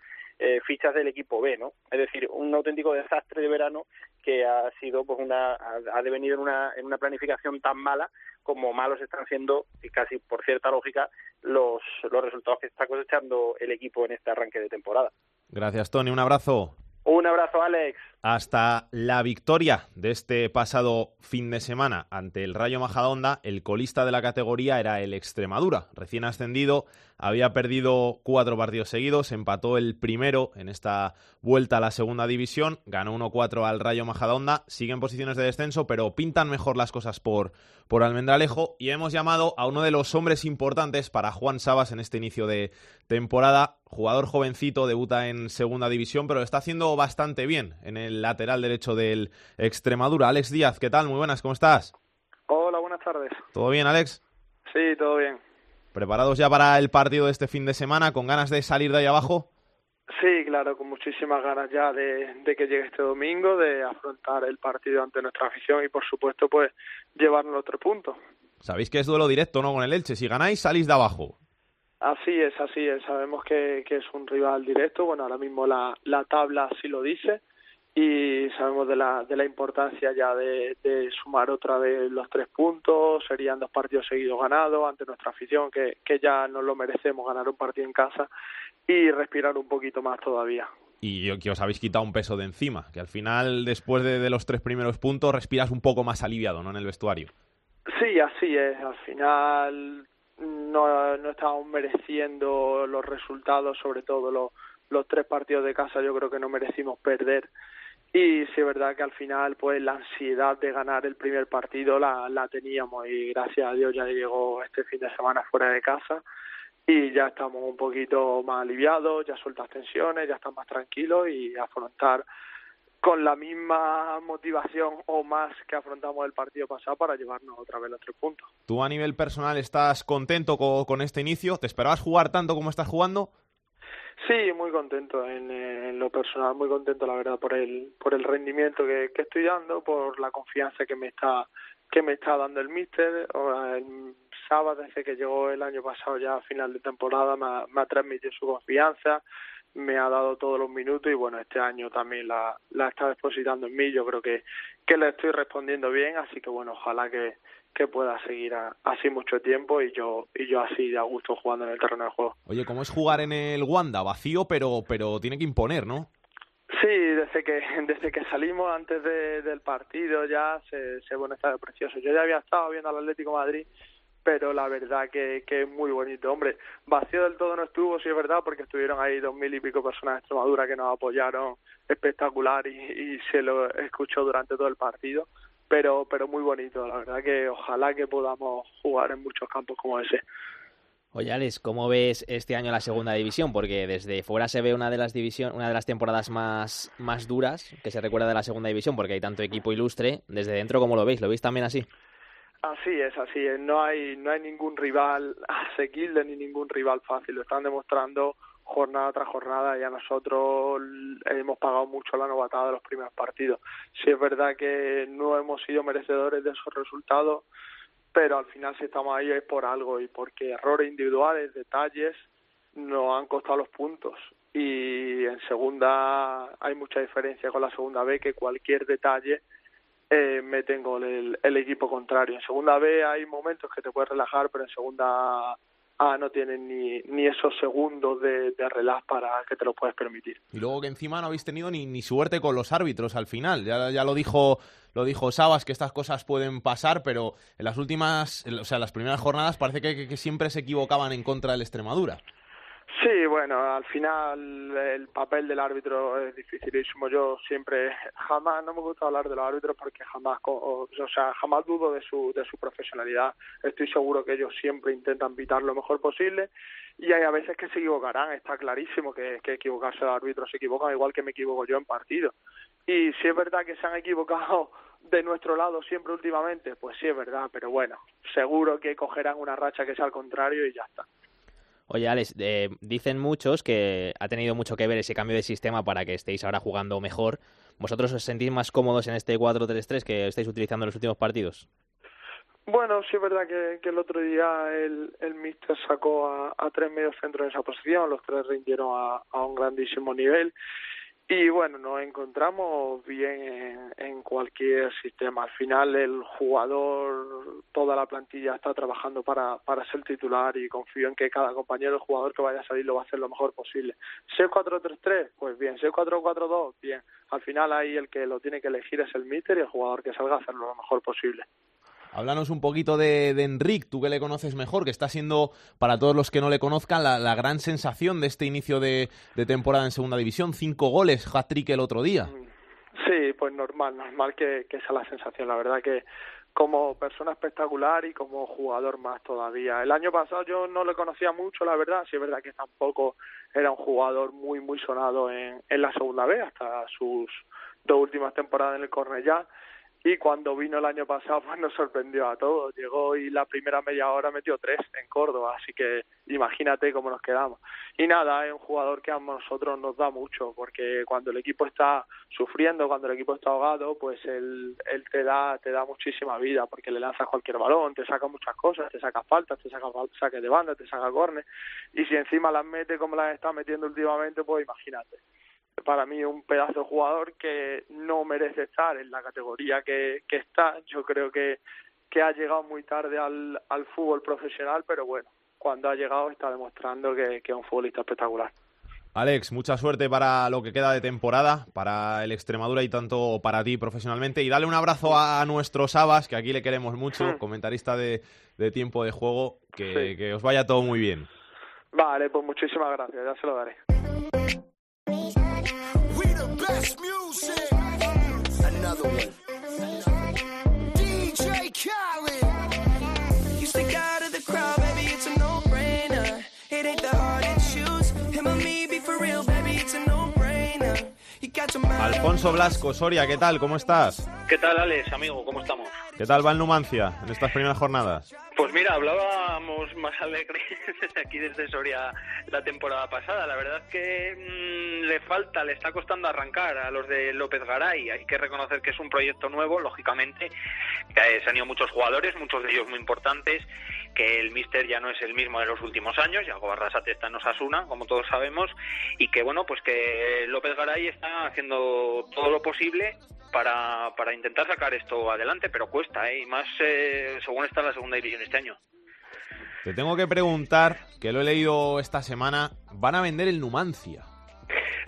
fichas del equipo B, ¿no? Es decir, un auténtico desastre de verano que ha sido, pues una, ha, devenido en una, en una planificación tan mala como malos están siendo, y casi por cierta lógica, los, los resultados que está cosechando el equipo en este arranque de temporada. Gracias, Tony. Un abrazo. Un abrazo, Alex. Hasta la victoria de este pasado fin de semana ante el Rayo Majadahonda, el colista de la categoría era el Extremadura, recién ascendido, había perdido cuatro partidos seguidos, empató el primero en esta vuelta a la segunda división, ganó 1-4 al Rayo Majadahonda, sigue en posiciones de descenso, pero pintan mejor las cosas por, por Almendralejo y hemos llamado a uno de los hombres importantes para Juan Sabas en este inicio de temporada, jugador jovencito, debuta en segunda división, pero lo está haciendo bastante bien en el lateral derecho del Extremadura. Alex Díaz, ¿qué tal? Muy buenas, ¿cómo estás? Hola, buenas tardes. ¿Todo bien, Alex? Sí, todo bien. ¿Preparados ya para el partido de este fin de semana? ¿Con ganas de salir de ahí abajo? Sí, claro, con muchísimas ganas ya de, de, que llegue este domingo, de afrontar el partido ante nuestra afición y, por supuesto, pues llevarnos los tres puntos. Sabéis que es duelo directo, ¿no? Con el Elche. Si ganáis, salís de abajo. Así es, así es. Sabemos que, que es un rival directo. Bueno, ahora mismo la, la tabla así lo dice y sabemos de la, de la importancia ya de, de, sumar otra vez los tres puntos, serían dos partidos seguidos ganados ante nuestra afición, que, que ya nos lo merecemos ganar un partido en casa y respirar un poquito más todavía. Y que os habéis quitado un peso de encima, que al final, después de, de los tres primeros puntos, respiras un poco más aliviado, ¿no?, en el vestuario. Sí, así es. Al final no, no estábamos mereciendo los resultados, sobre todo los, los tres partidos de casa, yo creo que no merecimos perder y sí es verdad que al final pues la ansiedad de ganar el primer partido la, la teníamos y gracias a Dios ya llegó este fin de semana fuera de casa y ya estamos un poquito más aliviados, ya sueltas tensiones, ya estás más tranquilos y afrontar con la misma motivación o más que afrontamos el partido pasado para llevarnos otra vez los tres puntos. ¿Tú a nivel personal estás contento con, con este inicio? ¿Te esperabas jugar tanto como estás jugando? Sí, muy contento en, en, lo personal, muy contento la verdad por el por el rendimiento que, que estoy dando, por la confianza que me está que me está dando el míster. El sábado desde que llegó el año pasado ya a final de temporada me ha, me ha transmitido su confianza, me ha dado todos los minutos y bueno este año también la, la está depositando en mí. Yo creo que que le estoy respondiendo bien, así que bueno ojalá que que pueda seguir a, así mucho tiempo y yo y yo así de a gusto jugando en el terreno de juego. Oye, ¿cómo es jugar en el Wanda? Vacío, pero pero tiene que imponer, ¿no? Sí, desde que desde que salimos antes de, del partido ya se, se bueno está precioso. Yo ya había estado viendo al Atlético Madrid, pero la verdad que, que es muy bonito. Hombre, vacío del todo no estuvo, sí es verdad, porque estuvieron ahí dos mil y pico personas de Extremadura que nos apoyaron espectacular y, y se lo escuchó durante todo el partido pero pero muy bonito la verdad que ojalá que podamos jugar en muchos campos como ese Oye, Alex, ¿cómo ves este año la segunda división? Porque desde fuera se ve una de las división, una de las temporadas más, más duras que se recuerda de la segunda división, porque hay tanto equipo ilustre. Desde dentro, ¿cómo lo veis? ¿Lo veis también así? Así es, así es. No hay, no hay ningún rival asequible ni ningún rival fácil. Lo están demostrando jornada tras jornada y a nosotros hemos pagado mucho la novatada de los primeros partidos. Sí es verdad que no hemos sido merecedores de esos resultados, pero al final si estamos ahí es por algo y porque errores individuales, detalles, nos han costado los puntos. Y en segunda hay mucha diferencia con la segunda B que cualquier detalle eh, me tengo el, el equipo contrario. En segunda B hay momentos que te puedes relajar, pero en segunda A no tienen ni, ni esos segundos de, de relax para que te lo puedes permitir. Y luego que encima no habéis tenido ni, ni suerte con los árbitros al final. Ya, ya lo dijo lo dijo Sabas que estas cosas pueden pasar, pero en las últimas, o sea, en las primeras jornadas parece que, que, que siempre se equivocaban en contra del Extremadura. Sí, bueno, al final el papel del árbitro es dificilísimo. Yo siempre, jamás, no me gusta hablar de los árbitros porque jamás, o, o sea, jamás dudo de su, de su profesionalidad. Estoy seguro que ellos siempre intentan pitar lo mejor posible y hay a veces que se equivocarán. Está clarísimo que, que equivocarse los árbitros se equivocan igual que me equivoco yo en partido. Y si es verdad que se han equivocado de nuestro lado siempre últimamente, pues sí es verdad, pero bueno, seguro que cogerán una racha que sea al contrario y ya está. Oye, Alex, eh, dicen muchos que ha tenido mucho que ver ese cambio de sistema para que estéis ahora jugando mejor. ¿Vosotros os sentís más cómodos en este 4-3-3 que estáis utilizando en los últimos partidos? Bueno, sí es verdad que, el otro día el, el Mister sacó a, a tres medios centros en esa posición, los tres rindieron a un grandísimo nivel y bueno, nos encontramos bien en, cualquier sistema. Al final el jugador, toda la plantilla está trabajando para, para ser titular y confío en que cada compañero, el jugador que vaya a salir lo va a hacer lo mejor posible. 6-4-3-3, pues bien. 6-4-4-2, bien. Al final ahí el que lo tiene que elegir es el míter y el jugador que salga a hacerlo lo mejor posible. Háblanos un poquito de, de Enric, tú que le conoces mejor, que está siendo, para todos los que no le conozcan, la, gran sensación de este inicio de, temporada en Segunda División. Cinco goles, hat-trick el otro día. Sí, pues normal, normal que, que esa es la sensación. La verdad que como persona espectacular y como jugador más todavía. El año pasado yo no le conocía mucho, la verdad, sí es verdad que tampoco era un jugador muy, muy sonado en, en la Segunda B, hasta sus dos últimas temporadas en el Cornellá y cuando vino el año pasado pues nos sorprendió a todos. Llegó y la primera media hora metió tres en Córdoba, así que imagínate cómo nos quedamos. Y nada, es un jugador que a nosotros nos da mucho, porque cuando el equipo está sufriendo, cuando el equipo está ahogado, pues él, él te da te da muchísima vida, porque le lanzas cualquier balón, te saca muchas cosas, te saca faltas, te saca saques de banda, te saca cornes, y si encima las mete como las está metiendo últimamente, pues imagínate para mí un pedazo de jugador que no merece estar en la categoría que, que está. Yo creo que, que ha llegado muy tarde al, al fútbol profesional, pero bueno, cuando ha llegado está demostrando que, que es un futbolista espectacular. Alex, mucha suerte para lo que queda de temporada, para el Extremadura y tanto para ti profesionalmente. Y dale un abrazo a nuestro Sabas, que aquí le queremos mucho, comentarista de, de tiempo de juego, que, Sí. que os vaya todo muy bien. Vale, pues muchísimas gracias, ya se lo daré. We the best music. Another one. DJ Khaled. You stick out of the crowd, baby, it's a no-brainer. It ain't the hard to choose. Him or me, be for real, baby, it's a no-brainer. You got your mind. Alfonso Blasco, Soria, ¿qué tal? ¿Cómo estás? ¿Qué tal, Alex, amigo? ¿Cómo estamos? ¿Qué tal va el Numancia en estas primeras jornadas? Pues mira, hablábamos más alegre desde aquí, desde Soria, la temporada pasada. La verdad es que mm, le falta, le está costando arrancar a los de López Garay. Hay que reconocer que es un proyecto nuevo, lógicamente. eh, se han ido muchos jugadores, muchos de ellos muy importantes, que el míster ya no es el mismo de los últimos años. Yago Barrasate está en Osasuna, como todos sabemos, y que bueno, pues que López Garay está haciendo todo lo posible para, para intentar sacar esto adelante, pero cuesta, ¿eh? y más eh, según está la segunda división este año. Te tengo que preguntar, que lo he leído esta semana, van a vender el Numancia.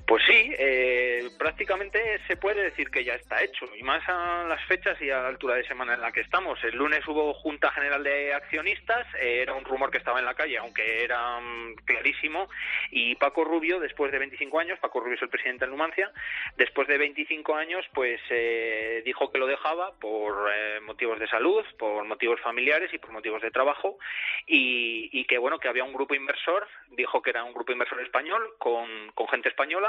Pues sí, eh, prácticamente se puede decir que ya está hecho, y más a las fechas y a la altura de semana en la que estamos. El lunes hubo Junta General de Accionistas, eh, era un rumor que estaba en la calle, aunque era mm, clarísimo, y Paco Rubio, después de 25 años, Paco Rubio es el presidente del Numancia, después de 25 años, pues eh, dijo que lo dejaba por eh, motivos de salud, por motivos familiares y por motivos de trabajo, y, y que bueno, que había un grupo inversor, dijo que era un grupo inversor español con gente española,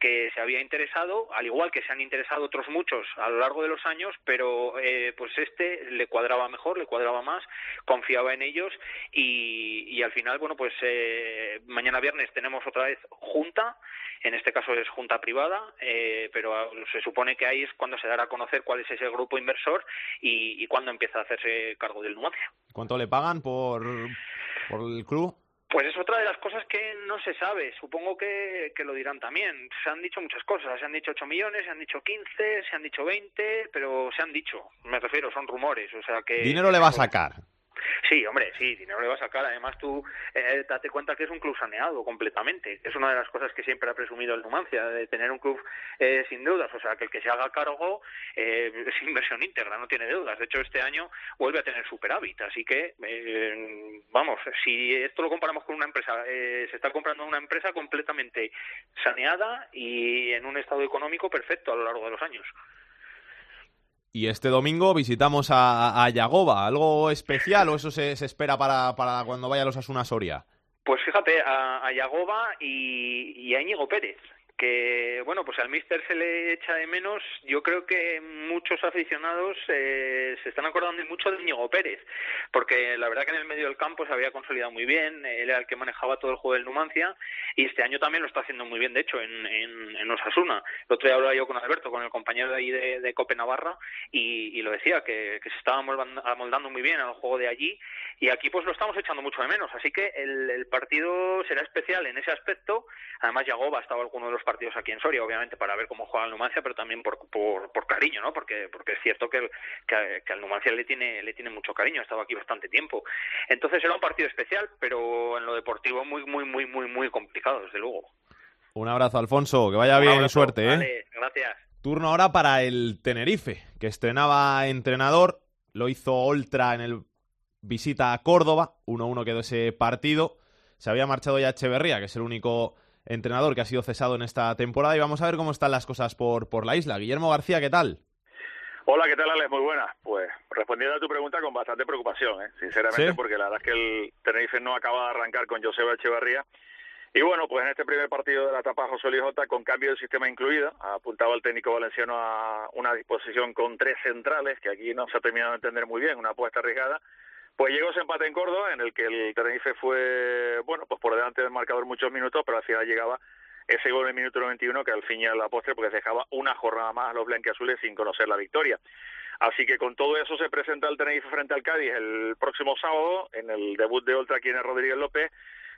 que se había interesado, al igual que se han interesado otros muchos a lo largo de los años, pero eh, pues este le cuadraba mejor, le cuadraba más, confiaba en ellos y, al final, bueno, pues eh, mañana viernes tenemos otra vez junta, en este caso es junta privada, eh, pero se supone que ahí es cuando se dará a conocer cuál es ese grupo inversor y, y cuándo empieza a hacerse cargo del Numancia. ¿Cuánto le pagan por, por el club? Pues es otra de las cosas que no se sabe. Supongo que, que lo dirán también. Se han dicho muchas cosas. Se han dicho 8 millones, se han dicho 15, se han dicho 20, pero se han dicho. Me refiero, son rumores. O sea que. Dinero le va a sacar. Sí, hombre, sí, dinero le va a sacar. Además, tú eh, date cuenta que es un club saneado completamente. Es una de las cosas que siempre ha presumido el Numancia, de tener un club eh, sin deudas. O sea, que el que se haga cargo eh, es inversión íntegra, no tiene deudas. De hecho, este año vuelve a tener superávit. Así que, eh, vamos, si esto lo comparamos con una empresa, eh, se está comprando una empresa completamente saneada y en un estado económico perfecto a lo largo de los años. Y este domingo visitamos a, a Yagoba. ¿Algo especial o eso se, se espera para, para cuando vaya los Asuna Soria? Pues fíjate, a, a Yagoba y, y a Íñigo Pérez, que bueno, pues al míster se le echa de menos. Yo creo que muchos aficionados eh, se están acordando mucho de Íñigo Pérez, porque la verdad que en el medio del campo se había consolidado muy bien, él era el que manejaba todo el juego del Numancia y este año también lo está haciendo muy bien, de hecho, en, en, Osasuna. El otro día hablaba yo con Alberto, con el compañero de ahí de, de Cope Navarra, y, lo decía, que, que se estaba amoldando, muy bien al juego de allí, y aquí pues lo estamos echando mucho de menos. Así que el, partido será especial en ese aspecto. Además, Yagoba ha estado alguno de los partidos aquí en Soria, obviamente, para ver cómo juega el Numancia, pero también por, por, por cariño, ¿no? Porque, porque es cierto que, el, que, que al Numancia le tiene, le tiene mucho cariño, ha estado aquí bastante tiempo. Entonces será un partido especial, pero en lo deportivo muy, muy, muy, muy, muy complicado, desde luego. Un abrazo, Alfonso, que vaya Un bien abrazo. suerte, ¿eh? Vale, gracias. Turno ahora para el Tenerife, que estrenaba entrenador, lo hizo Oltra en el visita a Córdoba, 1-1 quedó ese partido. Se había marchado ya Echeverría, que es el único entrenador que ha sido cesado en esta temporada, y vamos a ver cómo están las cosas por, por la isla. Guillermo García, ¿qué tal? Hola, ¿qué tal, Alex? Muy buenas. Pues respondiendo a tu pregunta con bastante preocupación, ¿eh? sinceramente, ¿Sí? porque la verdad es que el Tenerife no acaba de arrancar con Joseba Echeverría. Y bueno, pues en este primer partido de la etapa José Luis Jota, con cambio de sistema incluido, apuntaba el técnico valenciano a una disposición con tres centrales, que aquí no se ha terminado de entender muy bien, una apuesta arriesgada. Pues llegó ese empate en Córdoba, en el que el Tenerife fue, bueno, pues por delante del marcador muchos minutos, pero al final llegaba ese gol en el minuto 91 que al fin y a la postre pues dejaba una jornada más a los blanquiazules sin conocer la victoria. Así que con todo eso se presenta el Tenerife frente al Cádiz el próximo sábado en el debut de Oltra aquí en el Rodríguez López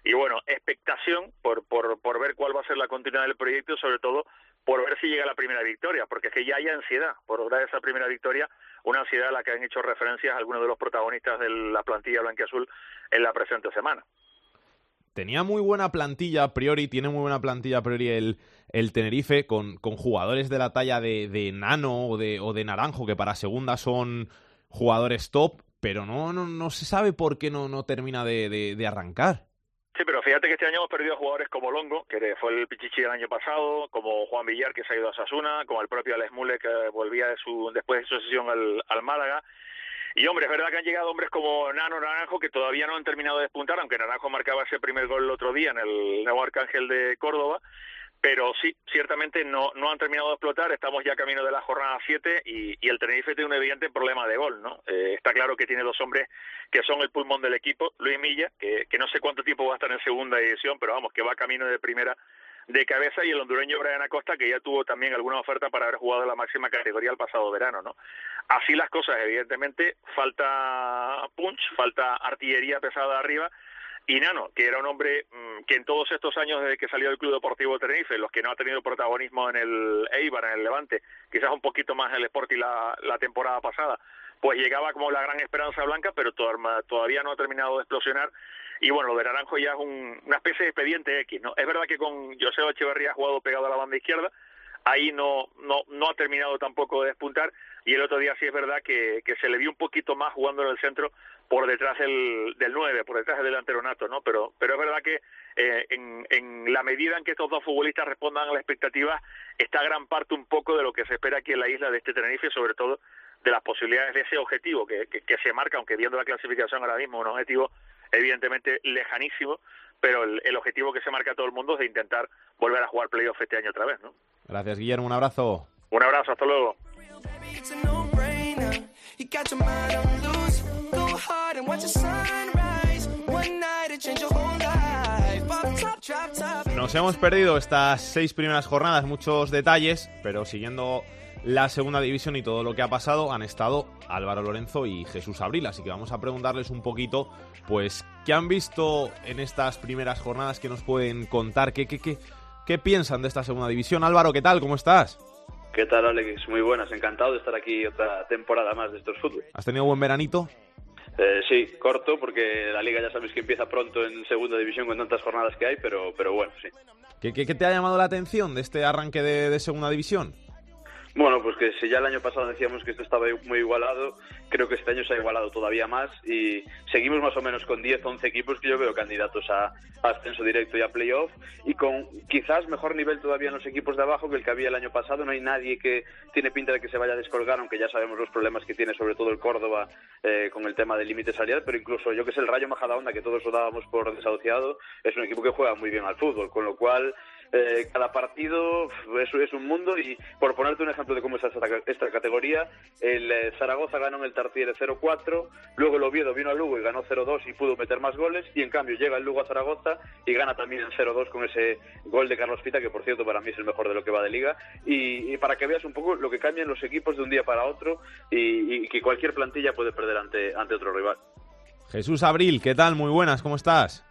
y bueno, expectación por, por, por ver cuál va a ser la continuidad del proyecto sobre todo por ver si llega la primera victoria, porque es que ya hay ansiedad por lograr esa primera victoria, una ansiedad a la que han hecho referencias algunos de los protagonistas de la plantilla blanquiazul en la presente semana. Tenía muy buena plantilla a priori, tiene muy buena plantilla a priori el, el Tenerife, con, con jugadores de la talla de, de Nano o de, o de Naranjo, que para segunda son jugadores top, pero no, no, no se sabe por qué no, no termina de, de, de arrancar. Sí, pero fíjate que este año hemos perdido a jugadores como Longo, que fue el Pichichi del año pasado, como Juan Villar, que se ha ido a Sasuna, como el propio Alex Mule, que volvía de su, después de su sesión al, al Málaga. Y hombre, es verdad que han llegado hombres como Nano Naranjo que todavía no han terminado de despuntar, aunque Naranjo marcaba ese primer gol el otro día en el nuevo Arcángel de Córdoba. Pero sí, ciertamente no, no han terminado de explotar, estamos ya camino de la jornada 7 y, el Tenerife tiene un evidente problema de gol, ¿no? Eh, está claro que tiene dos hombres que son el pulmón del equipo, Luis Milla, que, que no sé cuánto tiempo va a estar en segunda división, pero vamos, que va camino de primera de cabeza y el hondureño Brian Acosta que ya tuvo también alguna oferta para haber jugado en la máxima categoría el pasado verano, ¿no? Así las cosas, evidentemente, falta punch, falta artillería pesada arriba y Nano, que era un hombre mmm, que en todos estos años desde que salió del Club Deportivo Tenerife, los que no ha tenido protagonismo en el Eibar, en el Levante, quizás un poquito más el Sporting la, la temporada pasada, pues llegaba como la gran esperanza blanca, pero todavía no ha terminado de explosionar y bueno, lo de Naranjo ya es un, una especie de expediente X, ¿no? Es verdad que con José Echeverría ha jugado pegado a la banda izquierda, ahí no, no, no ha terminado tampoco de despuntar, y el otro día sí es verdad que, que se le vio un poquito más jugando en el centro por detrás del, del 9, por detrás del delantero nato, ¿no? Pero, pero es verdad que eh, en, en la medida en que estos dos futbolistas respondan a las expectativas, está gran parte un poco de lo que se espera aquí en la isla de este Tenerife, sobre todo de las posibilidades de ese objetivo que, que, que se marca, aunque viendo la clasificación ahora mismo, un objetivo evidentemente lejanísimo, pero el, el, objetivo que se marca a todo el mundo es de intentar volver a jugar playoff este año otra vez, ¿no? Gracias, Guillermo. Un abrazo. Un abrazo, hasta luego. Nos hemos perdido estas seis primeras jornadas, muchos detalles, pero siguiendo la segunda división y todo lo que ha pasado han estado Álvaro Lorenzo y Jesús Abril, así que vamos a preguntarles un poquito, pues, ¿qué han visto en estas primeras jornadas? ¿Qué nos pueden contar? ¿Qué, qué, qué, qué piensan de esta segunda división? Álvaro, ¿qué tal? ¿Cómo estás? ¿Qué tal, Alex? Muy buenas, encantado de estar aquí otra temporada más de estos fútbol. ¿Has tenido buen veranito? Eh, sí, corto, porque la liga ya sabes que empieza pronto en segunda división con tantas jornadas que hay, pero, pero bueno, sí. ¿Qué, qué, qué te ha llamado la atención de este arranque de, de segunda división? Bueno, pues que si ya el año pasado decíamos que esto estaba muy igualado, creo que este año se ha igualado todavía más y seguimos más o menos con 10, 11 equipos que yo veo candidatos a, ascenso directo y a playoff y con quizás mejor nivel todavía en los equipos de abajo que el que había el año pasado. No hay nadie que tiene pinta de que se vaya a descolgar, aunque ya sabemos los problemas que tiene sobre todo el Córdoba eh, con el tema del límite salarial, pero incluso yo que sé, el Rayo Majadahonda, que todos lo dábamos por desahuciado, es un equipo que juega muy bien al fútbol, con lo cual eh, cada partido es, un mundo y por ponerte un ejemplo de cómo es esta, esta categoría, el eh, Zaragoza ganó en el Tartiere 0-4, luego el Oviedo vino a Lugo y ganó 0-2 y pudo meter más goles y en cambio llega el Lugo a Zaragoza y gana también el 0-2 con ese gol de Carlos Pita que por cierto para mí es el mejor de lo que va de liga y, para que veas un poco lo que cambian los equipos de un día para otro y, y que cualquier plantilla puede perder ante, ante otro rival. Jesús Abril, ¿qué tal? Muy buenas, ¿cómo estás?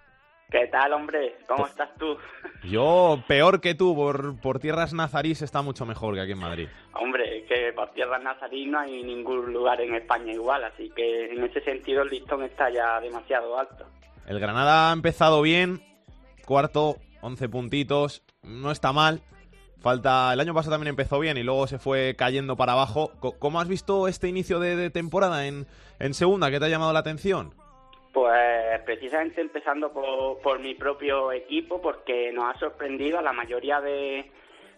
¿Qué tal, hombre? ¿Cómo estás tú? Yo, peor que tú, por, por tierras nazarís está mucho mejor que aquí en Madrid. Hombre, que por tierras nazarís no hay ningún lugar en España igual, así que en ese sentido el listón está ya demasiado alto. El Granada ha empezado bien, cuarto, 11 puntitos, no está mal. Falta, el año pasado también empezó bien y luego se fue cayendo para abajo. ¿Cómo has visto este inicio de, temporada en, en segunda? ¿Qué te ha llamado la atención? Pues precisamente empezando por, mi propio equipo, porque nos ha sorprendido a la mayoría de,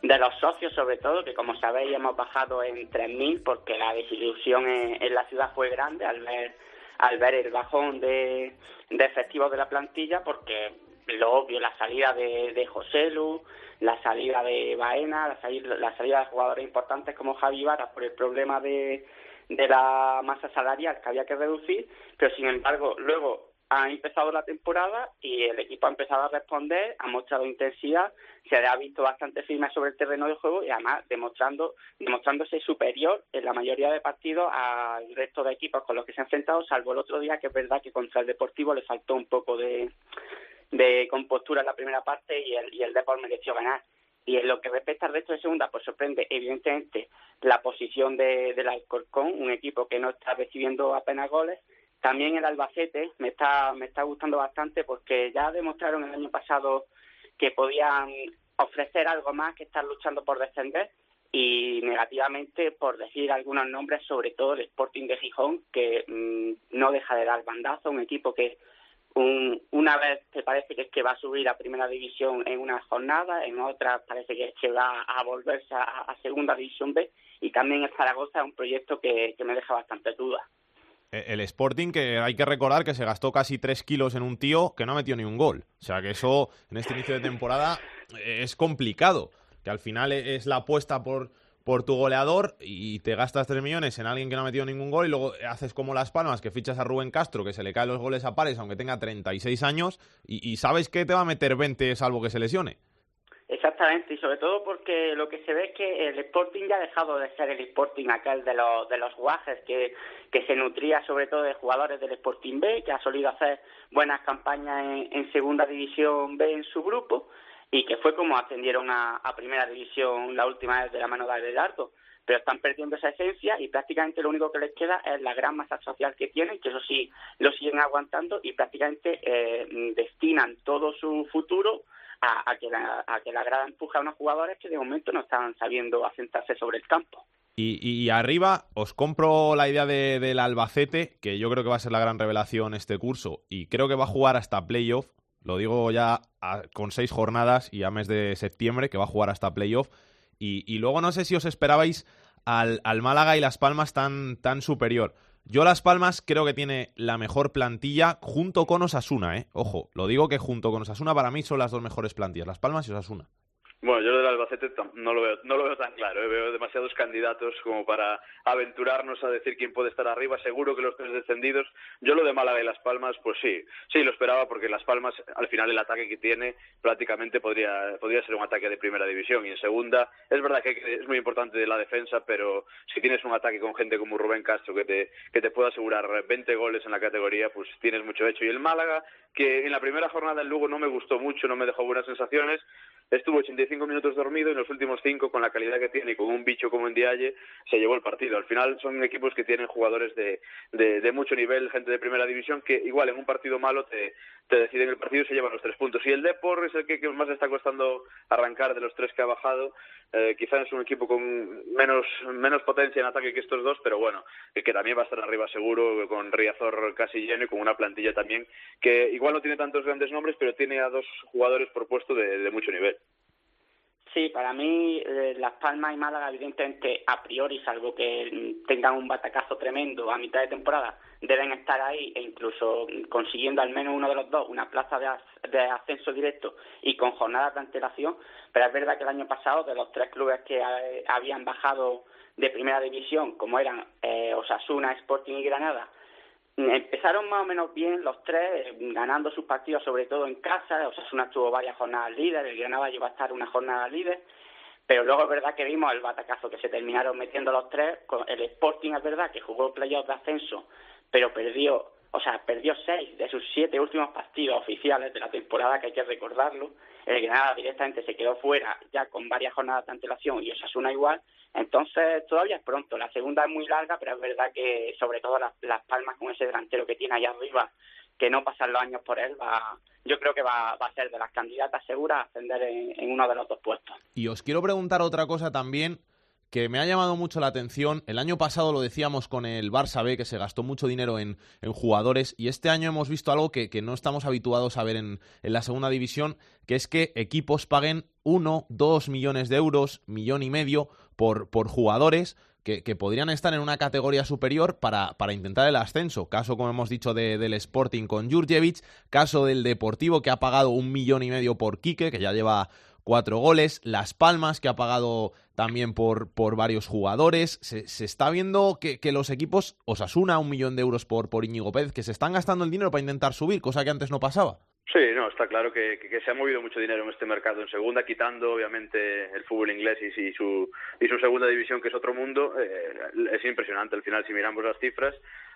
los socios, sobre todo, que como sabéis hemos bajado en 3.000 porque la desilusión en, la ciudad fue grande al ver al ver el bajón de, efectivos de la plantilla, porque lo obvio, la salida de, de José Lu, la salida de Baena, la salida, la salida de jugadores importantes como Javi Vara por el problema de de la masa salarial que había que reducir, pero sin embargo luego ha empezado la temporada y el equipo ha empezado a responder, ha mostrado intensidad, se ha visto bastante firme sobre el terreno de juego y además demostrando, demostrándose superior en la mayoría de partidos al resto de equipos con los que se ha enfrentado, salvo el otro día que es verdad que contra el Deportivo le faltó un poco de, de compostura en la primera parte y el, y el mereció ganar. Y en lo que respecta al resto de segunda, pues sorprende evidentemente la posición de, del Alcorcón, un equipo que no está recibiendo apenas goles. También el Albacete me está, me está gustando bastante porque ya demostraron el año pasado que podían ofrecer algo más que estar luchando por descender y negativamente por decir algunos nombres, sobre todo el Sporting de Gijón, que mm, no deja de dar bandazo, un equipo que una vez te parece que es que va a subir a primera división en una jornada, en otra parece que es que va a volverse a, segunda división B y también el Zaragoza es un proyecto que, me deja bastante duda. E, el Sporting, que hay que recordar que se gastó casi tres kilos en un tío que no ha metido ni un gol. O sea que eso en este inicio de temporada es complicado. Que al final es la apuesta por, por tu goleador y te gastas 3 millones en alguien que no ha metido ningún gol y luego haces como Las Palmas, que fichas a Rubén Castro, que se le caen los goles a pares aunque tenga 36 años y, sabes que te va a meter 20 salvo que se lesione. Exactamente, y sobre todo porque lo que se ve es que el Sporting ya ha dejado de ser el Sporting aquel de los, de los guajes, que, que se nutría sobre todo de jugadores del Sporting B, que ha solido hacer buenas campañas en, en Segunda División B en su grupo, y que fue como ascendieron a, Primera División la última vez de la mano de Adelardo. Pero están perdiendo esa esencia y prácticamente lo único que les queda es la gran masa social que tienen, que eso sí lo siguen aguantando y prácticamente eh, destinan todo su futuro a, que la, a que la grada empuja a unos jugadores que de momento no están sabiendo asentarse sobre el campo. Y, arriba os compro la idea de, del Albacete, que yo creo que va a ser la gran revelación este curso, y creo que va a jugar hasta playoff, lo digo ya con seis jornadas y a mes de septiembre, que va a jugar hasta playoff. Y, luego no sé si os esperabais al, al, Málaga y Las Palmas tan, tan superior. Yo Las Palmas creo que tiene la mejor plantilla junto con Osasuna, ¿eh? Ojo, lo digo que junto con Osasuna para mí son las dos mejores plantillas, Las Palmas y Osasuna. Bueno, yo del Albacete no lo veo, no lo veo tan claro. ¿eh? Veo demasiados candidatos como para aventurarnos a decir quién puede estar arriba. Seguro que los tres descendidos. Yo lo de Málaga y Las Palmas, pues sí, sí lo esperaba porque Las Palmas, al final el ataque que tiene prácticamente podría, podría ser un ataque de primera división y en segunda. Es verdad que es muy importante la defensa, pero si tienes un ataque con gente como Rubén Castro que te, que te pueda asegurar 20 goles en la categoría, pues tienes mucho hecho. Y el Málaga, que en la primera jornada el Lugo no me gustó mucho, no me dejó buenas sensaciones, estuvo 85 minutos dormido y los últimos cinco, con la calidad que tiene y con un bicho como en Dialle, se llevó el partido. Al final son equipos que tienen jugadores de, de, mucho nivel, gente de primera división, que igual en un partido malo te, deciden el partido y se llevan los tres puntos. Y el Depor es el que, más está costando arrancar de los tres que ha bajado. Eh, quizás es un equipo con menos, menos potencia en ataque que estos dos, pero bueno, que también va a estar arriba seguro, con Riazor casi lleno y con una plantilla también que igual no tiene tantos grandes nombres, pero tiene a dos jugadores por puesto de mucho nivel. Sí, para mí eh, Las Palmas y Málaga, evidentemente, a priori, salvo que tengan un batacazo tremendo a mitad de temporada, deben estar ahí e incluso consiguiendo al menos uno de los dos una plaza de ascenso directo y con jornadas de antelación. Pero es verdad que el año pasado, de los tres clubes que eh, habían bajado de primera división, como eran eh, Osasuna, Sporting y Granada, Empezaron más o menos bien los tres, eh, ganando sus partidos sobre todo en casa. Osasuna tuvo varias jornadas líder, el Granada llegó a estar una jornada líder. Pero luego es verdad que vimos el batacazo que se terminaron metiendo los tres. El Sporting es verdad que jugó playoff de ascenso, pero perdió, o sea, perdió seis de sus siete últimos partidos oficiales de la temporada, que hay que recordarlo. El Granada directamente se quedó fuera ya con varias jornadas de antelación y Osasuna igual. Entonces todavía es pronto. La segunda es muy larga, pero es verdad que sobre todo las, las palmas con ese delantero que tiene allá arriba, que no pasan los años por él, va, yo creo que va, va a ser de las candidatas seguras a ascender en, en uno de los dos puestos. Y os quiero preguntar otra cosa también que me ha llamado mucho la atención. El año pasado lo decíamos con el Barça B, que se gastó mucho dinero en, jugadores, y este año hemos visto algo que, que no estamos habituados a ver en, en, la segunda división, que es que equipos paguen uno, dos millones de euros, millón y medio por, por jugadores. Que, que, podrían estar en una categoría superior para, para, intentar el ascenso. Caso, como hemos dicho, de, del Sporting con Jurjevic, caso del Deportivo, que ha pagado un millón y medio por Quique, que ya lleva cuatro goles, Las Palmas, que ha pagado también por, por varios jugadores. Se, se está viendo que, que, los equipos, Osasuna, un millón de euros por, por Íñigo Pérez, que se están gastando el dinero para intentar subir, cosa que antes no pasaba. Sí, no, está claro que, que, se ha movido mucho dinero en este mercado en segunda, quitando obviamente el fútbol inglés y, y su, y su segunda división, que es otro mundo. Eh, es impresionante al final si miramos las cifras.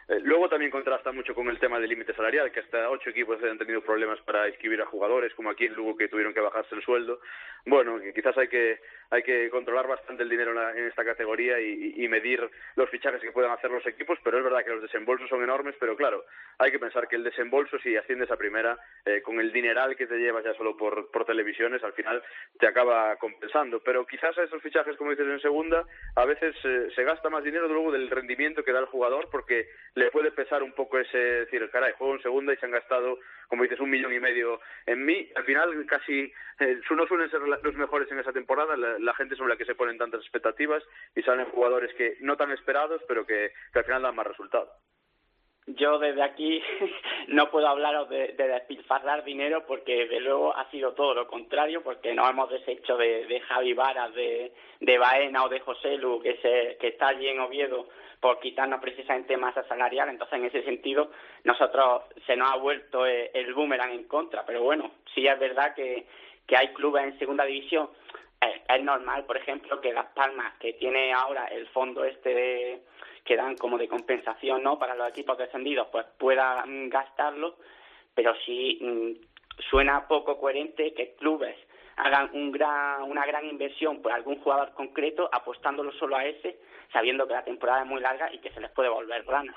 Eh, luego también contrasta mucho con el tema del límite salarial, que hasta ocho equipos han tenido problemas para inscribir a jugadores, como aquí en Lugo, que tuvieron que bajarse el sueldo. Bueno, quizás hay que, hay que controlar bastante el dinero en, la, en esta categoría y, medir los fichajes que puedan hacer los equipos, pero es verdad que los desembolsos son enormes, pero claro, hay que pensar que el desembolso, si asciendes a primera, eh, con el dineral que te llevas ya solo por, por televisiones, al final te acaba compensando. Pero quizás a esos fichajes, como dices en segunda, a veces eh, se gasta más dinero luego del rendimiento que da el jugador, porque le puede pesar un poco ese decir, caray, juego en segunda y se han gastado, como dices, un millón y medio en mí. Al final casi eh, no suelen ser los mejores en esa temporada, la, la, gente sobre la que se ponen tantas expectativas y salen jugadores que no tan esperados, pero que, que al final dan más resultados. Yo desde aquí no puedo hablaros de, de, despilfarrar dinero porque de luego ha sido todo lo contrario, porque nos hemos deshecho de, Javi Varas, de, de Baena o de José Lu, que, se, que está allí en Oviedo, por quitarnos precisamente masa salarial. Entonces, en ese sentido, nosotros se nos ha vuelto el, el boomerang en contra. Pero bueno, sí es verdad que, que hay clubes en segunda división. Es, normal, por ejemplo, que Las Palmas, que tiene ahora el fondo este de que dan como de compensación no para los equipos descendidos pues puedan gastarlo pero sí mmm, suena poco coherente que clubes hagan un gran, una gran inversión por algún jugador concreto apostándolo solo a ese sabiendo que la temporada es muy larga y que se les puede volver rana.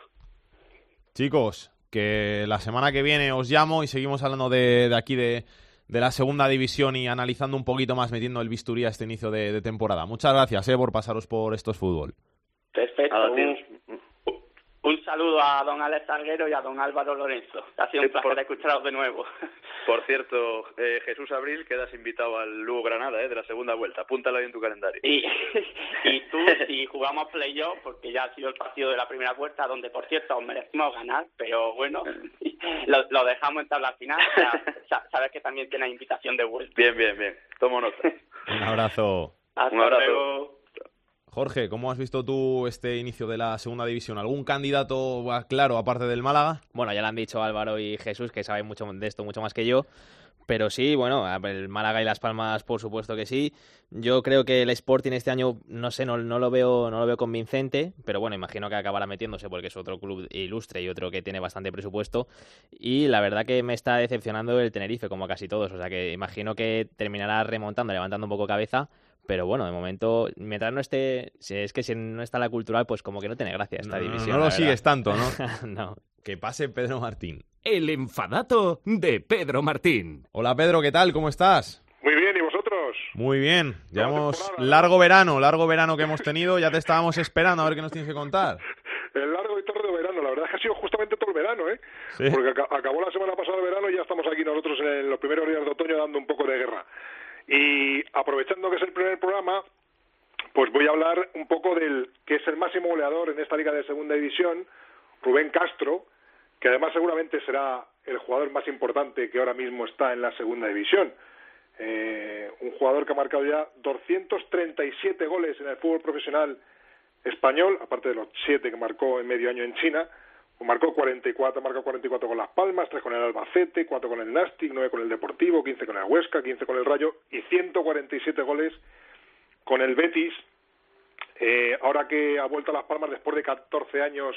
Chicos que la semana que viene os llamo y seguimos hablando de, de aquí de, de la segunda división y analizando un poquito más metiendo el bisturí a este inicio de, de temporada. Muchas gracias eh, por pasaros por estos fútbol. Perfecto. Un, saludo a don Alex Salguero y a don Álvaro Lorenzo. Ha sido un placer por, escucharos de nuevo. Por cierto, eh, Jesús Abril, quedas invitado al Lugo Granada, eh, de la segunda vuelta. Apúntalo ahí en tu calendario. Y, y tú, si jugamos playoff, porque ya ha sido el partido de la primera vuelta, donde por cierto os merecimos ganar, pero bueno, lo, lo dejamos en tabla final. Ya, sabes que también tienes invitación de vuelta. Bien, bien, bien. Tomo nota. un abrazo. Hasta un abrazo. Luego. Jorge, ¿cómo has visto tú este inicio de la segunda división? ¿Algún candidato claro aparte del Málaga? Bueno, ya lo han dicho Álvaro y Jesús, que saben mucho de esto, mucho más que yo. Pero sí, bueno, el Málaga y Las Palmas, por supuesto que sí. Yo creo que el Sporting este año, no sé, no, no, lo veo, no lo veo convincente, pero bueno, imagino que acabará metiéndose porque es otro club ilustre y otro que tiene bastante presupuesto. Y la verdad que me está decepcionando el Tenerife, como casi todos. O sea que imagino que terminará remontando, levantando un poco cabeza pero bueno, de momento, mientras no esté, si es que si no está la cultural, pues como que no tiene gracia esta no, división. No, no lo sigues tanto, ¿no? no. Que pase Pedro Martín. El enfadato de Pedro Martín. Hola Pedro, ¿qué tal? ¿Cómo estás? Muy bien, ¿y vosotros? Muy bien. Llevamos largo verano, largo verano que hemos tenido. Ya te estábamos esperando a ver qué nos tienes que contar. El largo y tordo verano, la verdad es que ha sido justamente todo el verano, ¿eh? ¿Sí? Porque acabó la semana pasada el verano y ya estamos aquí nosotros en los primeros días de otoño dando un poco de guerra. Y aprovechando que es el primer programa, pues voy a hablar un poco del que es el máximo goleador en esta liga de segunda división, Rubén Castro, que además seguramente será el jugador más importante que ahora mismo está en la segunda división. Eh, un jugador que ha marcado ya 237 goles en el fútbol profesional español, aparte de los siete que marcó en medio año en China, marcó 44, marcó 44 con Las Palmas, 3 con el Albacete, 4 con el Nastic, 9 con el Deportivo, 15 con el Huesca, 15 con el Rayo y 147 goles con el Betis. Eh, ahora que ha vuelto a Las Palmas después de 14 años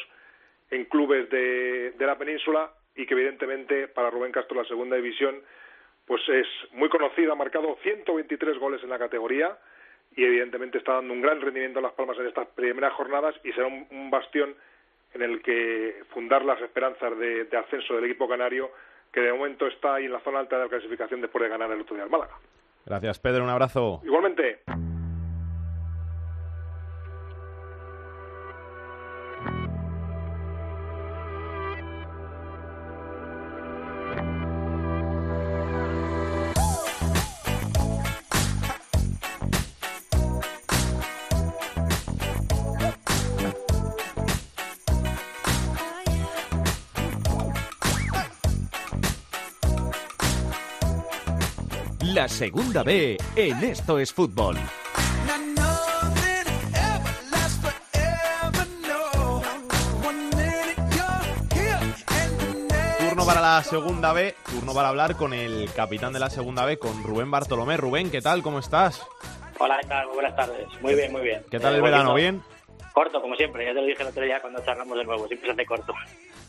en clubes de, de la península y que evidentemente para Rubén Castro la segunda división pues es muy conocido, ha marcado 123 goles en la categoría y evidentemente está dando un gran rendimiento a Las Palmas en estas primeras jornadas y será un, bastión en el que fundar las esperanzas de, de, ascenso del equipo canario que de momento está ahí en la zona alta de la clasificación después de ganar el otro día al Málaga. Gracias Pedro, un abrazo. Igualmente. La segunda B en Esto es Fútbol. Turno para la segunda B, turno para hablar con el capitán de la segunda B, con Rubén Bartolomé. Rubén, ¿qué tal? ¿Cómo estás? Hola, ¿qué tal? Buenas tardes. Muy bien, muy bien. ¿Qué tal el verano? ¿Bien? Corto, como siempre. Ya te lo dije el otro día cuando charlamos de nuevo. Siempre se hace corto.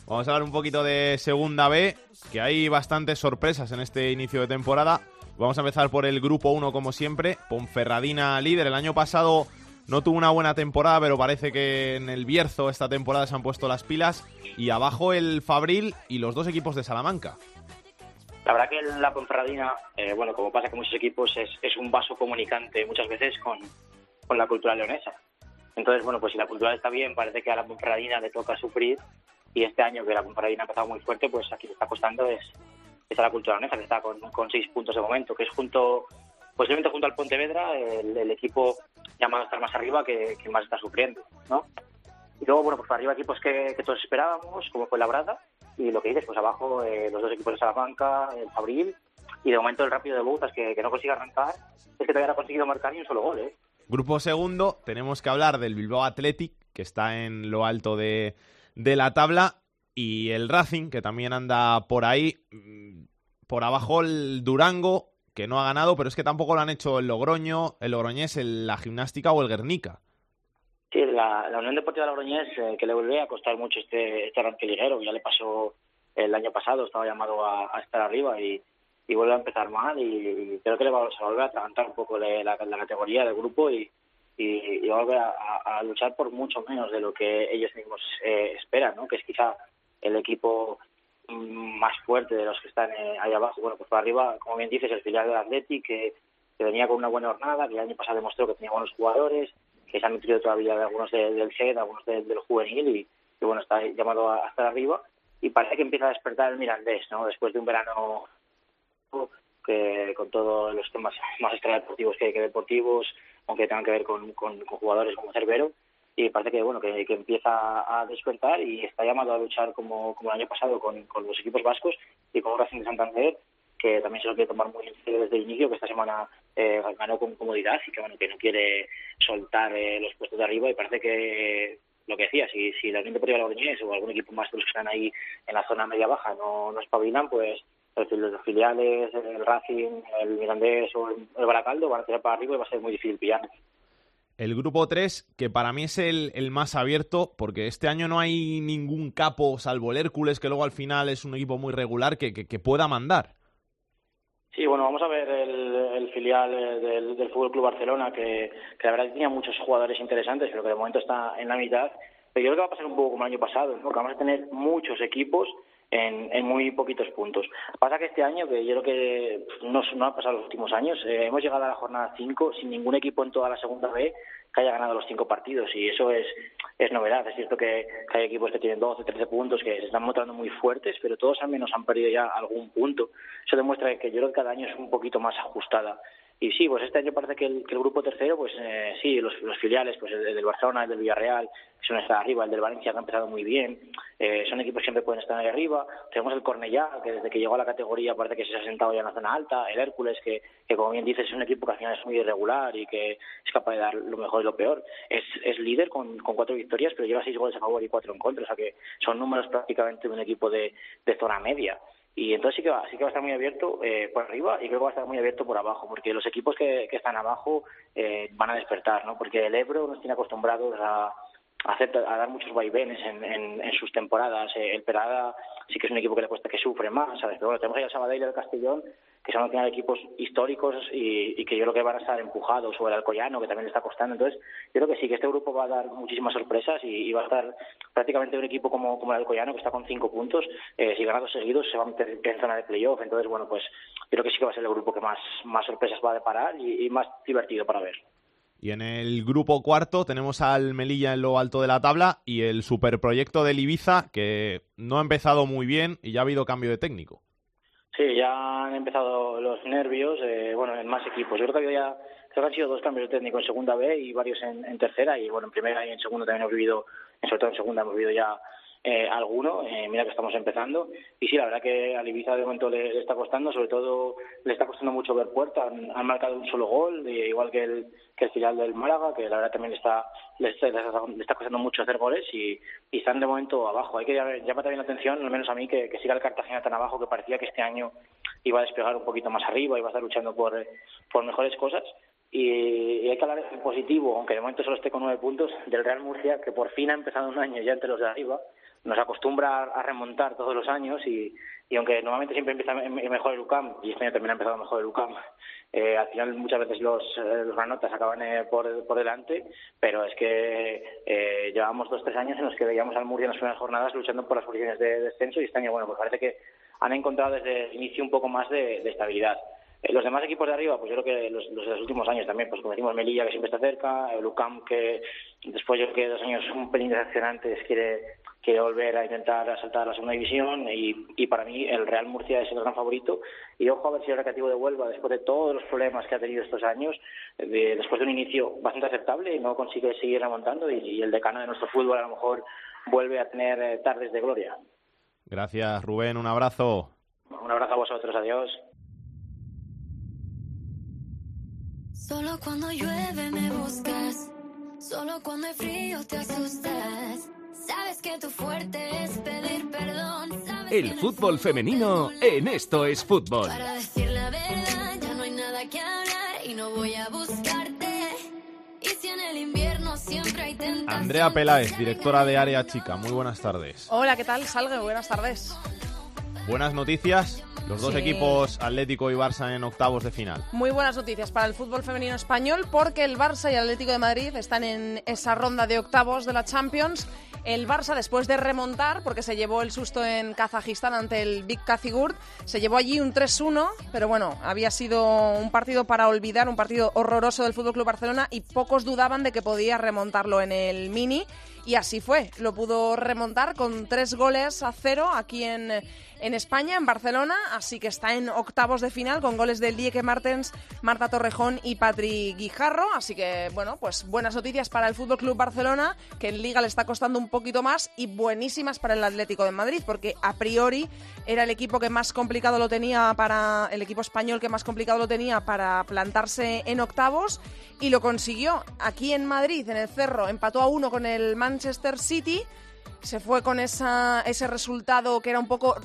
Vamos a hablar un poquito de segunda B, que hay bastantes sorpresas en este inicio de temporada. Vamos a empezar por el grupo 1 como siempre. Ponferradina líder. El año pasado no tuvo una buena temporada, pero parece que en el Bierzo esta temporada se han puesto las pilas. Y abajo el Fabril y los dos equipos de Salamanca. La verdad que la Ponferradina, eh, bueno, como pasa con muchos equipos, es, un vaso comunicante muchas veces con, con la cultura leonesa. Entonces, bueno, pues si la cultura está bien, parece que a la Ponferradina le toca sufrir. Y este año que la Ponferradina ha empezado muy fuerte, pues aquí le está costando es, está la cultura leonesa, que está con, con seis puntos de momento, que es junto, posiblemente junto al Pontevedra, el, el equipo llamado a estar más arriba que, que, más está sufriendo, ¿no? Y luego, bueno, pues para arriba equipos que, que todos esperábamos, como fue Labrada, y lo que dices, pues abajo eh, los dos equipos de Salamanca, el Fabril, y de momento el Rápido de Bouzas, que, que no consigue arrancar, es que todavía no ha conseguido marcar ni un solo gol, ¿eh? Grupo segundo, tenemos que hablar del Bilbao Athletic, que está en lo alto de, de la tabla, y el Racing, que también anda por ahí. Por abajo el Durango, que no ha ganado, pero es que tampoco lo han hecho el Logroño, el Logroñés, el, la Gimnástica o el Guernica. Sí, la, la Unión Deportiva Logroñés, eh, que le vuelve a costar mucho este, este arranque ligero, ya le pasó el año pasado, estaba llamado a, estar arriba y, y, vuelve a empezar mal y, creo que le va a volver a atragantar un poco de la, la categoría del grupo y, y, va a volver a, a, luchar por mucho menos de lo que ellos mismos eh, esperan, ¿no? que es quizá el equipo más fuerte de los que están eh, ahí abajo. Bueno, pues para arriba, como bien dices, el filial del Athletic, que, que, venía con una buena jornada, que el año pasado demostró que tenía buenos jugadores, que se han nutrido todavía algunos de, del SED, algunos de, del juvenil, y, y, bueno, está llamado a, estar arriba. Y parece que empieza a despertar el Mirandés, ¿no? Después de un verano que con todos los temas más extradeportivos que, que deportivos, aunque tengan que ver con, con, con jugadores como Cervero, y parece que bueno que, que, empieza a despertar y está llamado a luchar como, como el año pasado con, con los equipos vascos y con Racing de Santander que también se lo quiere tomar muy en serio desde el inicio que esta semana eh, ganó con comodidad y que bueno que no quiere soltar eh, los puestos de arriba y parece que lo que decía si, si la Unión Deportiva Logroñés o algún equipo más de los que están ahí en la zona media baja no, no espabilan pues los filiales, el Racing, el Mirandés o el, Baracaldo van a tirar para arriba y va a ser muy difícil pillarlos el grupo 3, que para mí es el, más abierto, porque este año no hay ningún capo, salvo el Hércules, que luego al final es un equipo muy regular, que, pueda mandar. Sí, bueno, vamos a ver el, filial del, del Fútbol Club Barcelona, que, que la verdad tenía muchos jugadores interesantes, pero que de momento está en la mitad. Pero yo creo que va a pasar un poco como el año pasado, ¿no? que vamos a tener muchos equipos en, en, muy poquitos puntos. Pasa que este año, que yo creo que no, no ha pasado los últimos años, eh, hemos llegado a la jornada 5 sin ningún equipo en toda la segunda B que haya ganado los cinco partidos y eso es, es novedad. Es cierto que, que, hay equipos que tienen 12, 13 puntos que se están mostrando muy fuertes, pero todos al menos han perdido ya algún punto. Eso demuestra que yo creo que cada año es un poquito más ajustada. Y sí, pues este año parece que el, que el grupo tercero, pues eh, sí, los, filiales, pues el, del Barcelona, el del Villarreal, que son estar arriba, el del Valencia que ha empezado muy bien, eh, son equipos que siempre pueden estar ahí arriba. Tenemos el Cornellá, que desde que llegó a la categoría parece que se ha sentado ya en la zona alta, el Hércules, que, que como bien dices es un equipo que al final es muy irregular y que es capaz de dar lo mejor y lo peor. Es, es líder con, cuatro victorias, pero lleva seis goles a favor y cuatro en contra, o sea que son números prácticamente de un equipo de zona media. Y entonces sí que va, sí que va a estar muy abierto eh, por arriba y creo que va a estar muy abierto por abajo, porque los equipos que, están abajo eh, van a despertar, ¿no? Porque el Ebro nos tiene acostumbrados a, hacer, a dar muchos vaivenes en, en, sus temporadas. Eh, el Perada sí que es un equipo que le cuesta que sufre más, ¿sabes? Pero bueno, tenemos ahí al Sabadell y al Castellón, que son al final equipos históricos y, y, que yo creo que van a estar empujados, o el Alcoyano, que también le está costando. Entonces, yo creo que sí, que este grupo va a dar muchísimas sorpresas y, y va a estar prácticamente un equipo como, como el Alcoyano, que está con cinco puntos. Eh, si gana dos seguidos, se va a meter en zona de playoff. Entonces, bueno, pues yo creo que sí que va a ser el grupo que más, más sorpresas va a deparar y más divertido para ver. Y en el grupo cuarto tenemos al Melilla en lo alto de la tabla y el superproyecto del Ibiza, que no ha empezado muy bien y ya ha habido cambio de técnico. Sí, ya han empezado los nervios, eh, bueno, en más equipos. Yo creo que había creo que han sido dos cambios de técnico en segunda B y varios en, en tercera, y bueno, en primera y en segunda también hemos vivido, sobre todo en segunda hemos vivido ya eh, alguno, eh, mira que estamos empezando, y sí, la verdad que al Ibiza de momento le, le, está costando, sobre todo le está costando mucho ver puerta, han, han marcado un solo gol, eh, igual que el, que el final del Málaga, que la verdad también le está, le está, le está costando mucho hacer goles y, y están de momento abajo. Hay que llamar también la atención, al menos a mí, que, que siga el Cartagena tan abajo, que parecía que este año iba a despegar un poquito más arriba, iba a estar luchando por, por mejores cosas. Y hay que hablar en positivo, aunque de momento solo esté con nueve puntos, del Real Murcia, que por fin ha empezado un año ya entre los de arriba, nos acostumbra a remontar todos los años y, y aunque normalmente siempre empieza mejor el UCAM, y este año también ha empezado mejor el UCAM, eh, al final muchas veces los, eh, los granotas acaban eh, por, por delante, pero es que eh, llevamos dos tres años en los que veíamos al Murcia en las primeras jornadas luchando por las posiciones de descenso y este año, bueno, pues parece que han encontrado desde el inicio un poco más de, de estabilidad. Eh, los demás equipos de arriba, pues yo creo que los, los de los últimos años también, pues como decimos Melilla, que siempre está cerca, el UCAM, que después yo creo que dos años un pelín decepcionantes quiere, quiere volver a intentar asaltar a la segunda división y, y para mí el Real Murcia es el gran favorito y ojo a ver si el recreativo de Huelva, después de todos los problemas que ha tenido estos años, de, después de un inicio bastante aceptable, no consigue seguir remontando y, y el decano de nuestro fútbol a lo mejor vuelve a tener eh, tardes de gloria. Gracias Rubén, un abrazo. Un abrazo a vosotros, adiós. Solo cuando llueve me buscas, solo cuando hay frío te asustas. Sabes que tu fuerte es pedir perdón. El fútbol femenino en esto es fútbol. Para decir la verdad ya no hay nada que hablar y no voy a buscarte. Y si en el invierno siempre hay tentación. Andrea Peláez, directora de Área Chica, muy buenas tardes. Hola, ¿qué tal? Salgue, buenas tardes. Buenas noticias, los dos Sí. equipos Atlético y Barça en octavos de final. Muy buenas noticias para el fútbol femenino español porque el Barça y el Atlético de Madrid están en esa ronda de octavos de la Champions. El Barça, después de remontar, porque se llevó el susto en Kazajistán ante el Big Kazigurt, se llevó allí un 3-1, pero bueno, había sido un partido para olvidar, un partido horroroso del Fútbol Club Barcelona y pocos dudaban de que podía remontarlo en el Mini. Y así fue, lo pudo remontar con tres goles a cero aquí en, en España, en Barcelona, así que está en octavos de final con goles del Dieke Martens, Marta Torrejón y Patri Guijarro, así que bueno, pues buenas noticias para el Fútbol Club Barcelona, que en Liga le está costando un poquito más, y buenísimas para el Atlético de Madrid, porque a priori era el equipo que más complicado lo tenía para el equipo español que más complicado lo tenía para plantarse en octavos y lo consiguió. Aquí en Madrid, en el Cerro, empató a uno con el Manchester City. Se fue con ese resultado que era un poco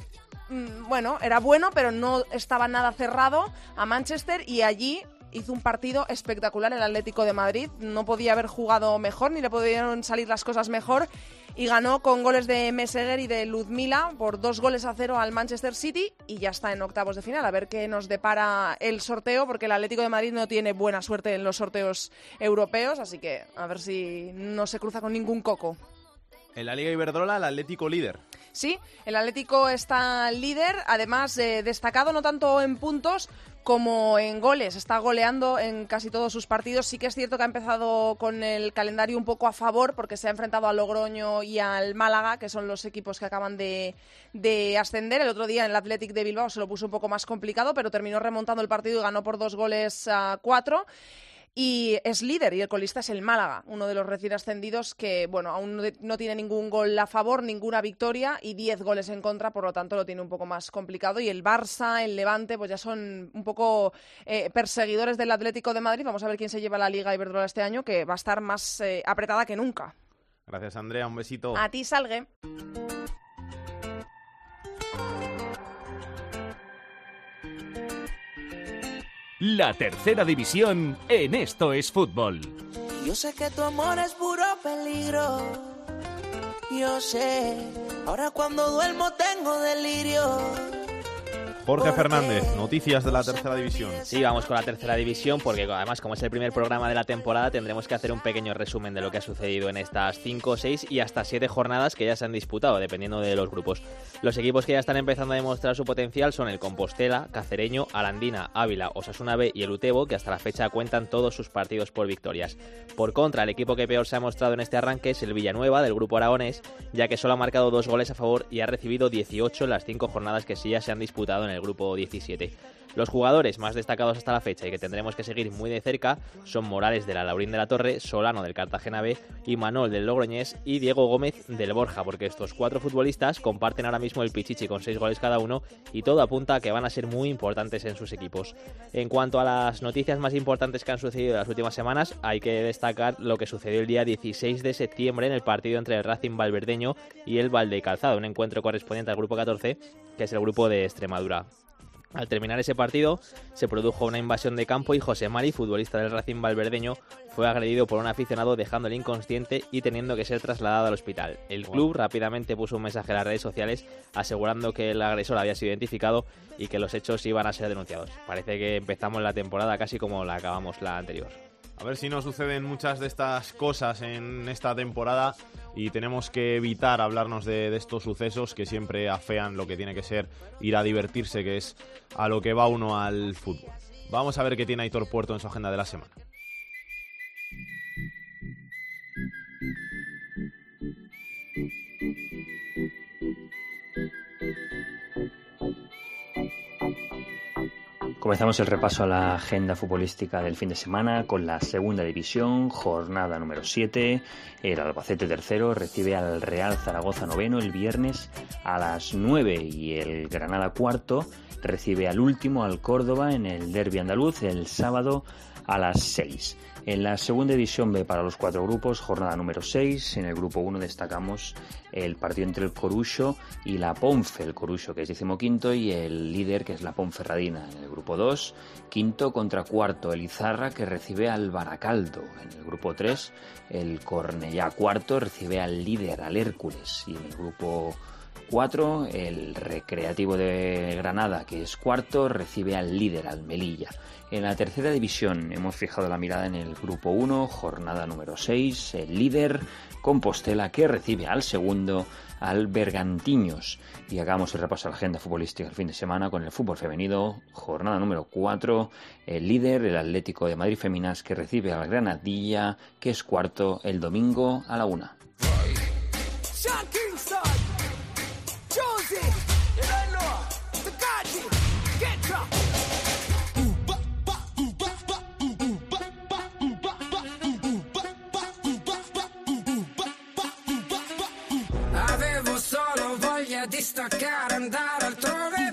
bueno, era bueno, pero no estaba nada cerrado a Manchester y allí hizo un partido espectacular el Atlético de Madrid. No podía haber jugado mejor, ni le pudieron salir las cosas mejor. Y ganó con goles de Meseguer y de Luzmila por dos goles a cero al Manchester City y ya está en octavos de final. A ver qué nos depara el sorteo, porque el Atlético de Madrid no tiene buena suerte en los sorteos europeos, así que a ver si no se cruza con ningún coco. En la Liga Iberdrola, el Atlético líder. Sí, el Atlético está líder, además eh, destacado no tanto en puntos como en goles. Está goleando en casi todos sus partidos. Sí que es cierto que ha empezado con el calendario un poco a favor porque se ha enfrentado a Logroño y al Málaga, que son los equipos que acaban de, de ascender. El otro día en el Athletic de Bilbao se lo puso un poco más complicado, pero terminó remontando el partido y ganó por dos goles a cuatro y es líder y el colista es el Málaga, uno de los recién ascendidos que, bueno, aún no- tiene ningún gol a favor, ninguna victoria y 10 goles en contra, por lo tanto lo tiene un poco más complicado. Y el Barça, el Levante, pues ya son un poco eh, perseguidores del Atlético de Madrid. Vamos a ver quién se lleva la Liga Iberdrola este año, que va a estar más eh, apretada que nunca. Gracias, Andrea. Un besito. A ti, Salgue. La tercera división en Esto es Fútbol. Yo sé que tu amor es puro peligro. Yo sé, ahora cuando duermo tengo delirio. Jorge Fernández, noticias de la tercera división. Sí, vamos con la tercera división porque además como es el primer programa de la temporada tendremos que hacer un pequeño resumen de lo que ha sucedido en estas 5, 6 y hasta 7 jornadas que ya se han disputado dependiendo de los grupos. Los equipos que ya están empezando a demostrar su potencial son el Compostela, Cacereño, Alandina, Ávila, Osasuna B y el Utebo que hasta la fecha cuentan todos sus partidos por victorias. Por contra, el equipo que peor se ha mostrado en este arranque es el Villanueva del grupo aragonés ya que solo ha marcado dos goles a favor y ha recibido 18 en las 5 jornadas que sí ya se han disputado en el grupo 17. Los jugadores más destacados hasta la fecha y que tendremos que seguir muy de cerca son Morales de la Laurín de la Torre, Solano del Cartagena B y Manol del Logroñés y Diego Gómez del Borja, porque estos cuatro futbolistas comparten ahora mismo el Pichichi con seis goles cada uno y todo apunta a que van a ser muy importantes en sus equipos. En cuanto a las noticias más importantes que han sucedido en las últimas semanas, hay que destacar lo que sucedió el día 16 de septiembre en el partido entre el Racing Valverdeño y el Valdecalzado, un encuentro correspondiente al grupo 14, que es el grupo de Extremadura. Al terminar ese partido, se produjo una invasión de campo y José Mari, futbolista del Racing Valverdeño, fue agredido por un aficionado dejándole inconsciente y teniendo que ser trasladado al hospital. El club rápidamente puso un mensaje en las redes sociales asegurando que el agresor había sido identificado y que los hechos iban a ser denunciados. Parece que empezamos la temporada casi como la acabamos la anterior. A ver si no suceden muchas de estas cosas en esta temporada y tenemos que evitar hablarnos de, estos sucesos que siempre afean lo que tiene que ser ir a divertirse, que es a lo que va uno al fútbol. Vamos a ver qué tiene Aitor Puerto en su agenda de la semana. Comenzamos el repaso a la agenda futbolística del fin de semana con la segunda división, jornada número 7. El Albacete tercero recibe al Real Zaragoza noveno el viernes a las 9 y el Granada cuarto recibe al último, al Córdoba, en el derby andaluz el sábado a las 6. En la segunda división B para los cuatro grupos, jornada número 6. En el grupo 1 destacamos el partido entre el Corucho y la Ponfe. El Corucho que es decimoquinto y el líder que es la Ponferradina. En el grupo 2, quinto contra cuarto, el Izarra que recibe al Baracaldo. En el grupo 3, el Cornellá cuarto recibe al líder, al Hércules. Y en el grupo 4, el Recreativo de Granada, que es cuarto, recibe al líder, al Melilla. En la tercera división hemos fijado la mirada en el grupo 1, jornada número 6, el líder Compostela que recibe al segundo, al Bergantiños. Y hagamos el repaso a la agenda futbolística el fin de semana con el fútbol femenino, jornada número 4, el líder, el Atlético de Madrid Feminas que recibe al Granadilla, que es cuarto, el domingo a la una. a distaccare, andare altrove.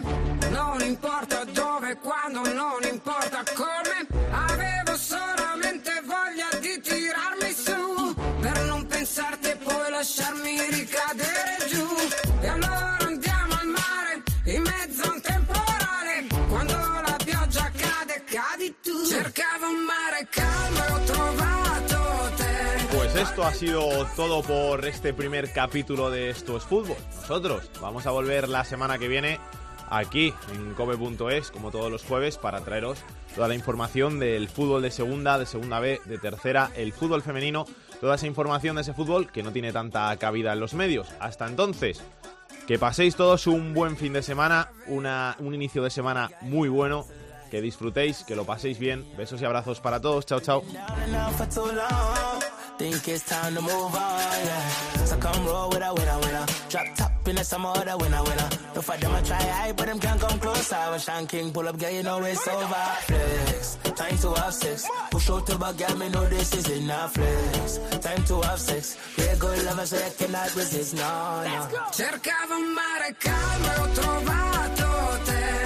Esto ha sido todo por este primer capítulo de Esto es Fútbol. Nosotros vamos a volver la semana que viene aquí en cope.es, como todos los jueves, para traeros toda la información del fútbol de segunda, de segunda B, de tercera, el fútbol femenino, toda esa información de ese fútbol que no tiene tanta cabida en los medios. Hasta entonces, que paséis todos un buen fin de semana, una, un inicio de semana muy bueno que disfrutéis, que lo paséis bien. Besos y abrazos para todos. Chao, chao. Think it's time to move on, yeah. So come roll with a winner, winner. Drop top in the summer, the winner, winner. Don't fight them, I try high, but them can't come closer. When Sean King pull up, girl, you know it's over. Flex, time to have sex. Push out to back, girl, me know this is enough. Flex, time to have sex. Yeah, good lover, so you cannot resist, no, no. Cercavo un mare calmo ho trovato te.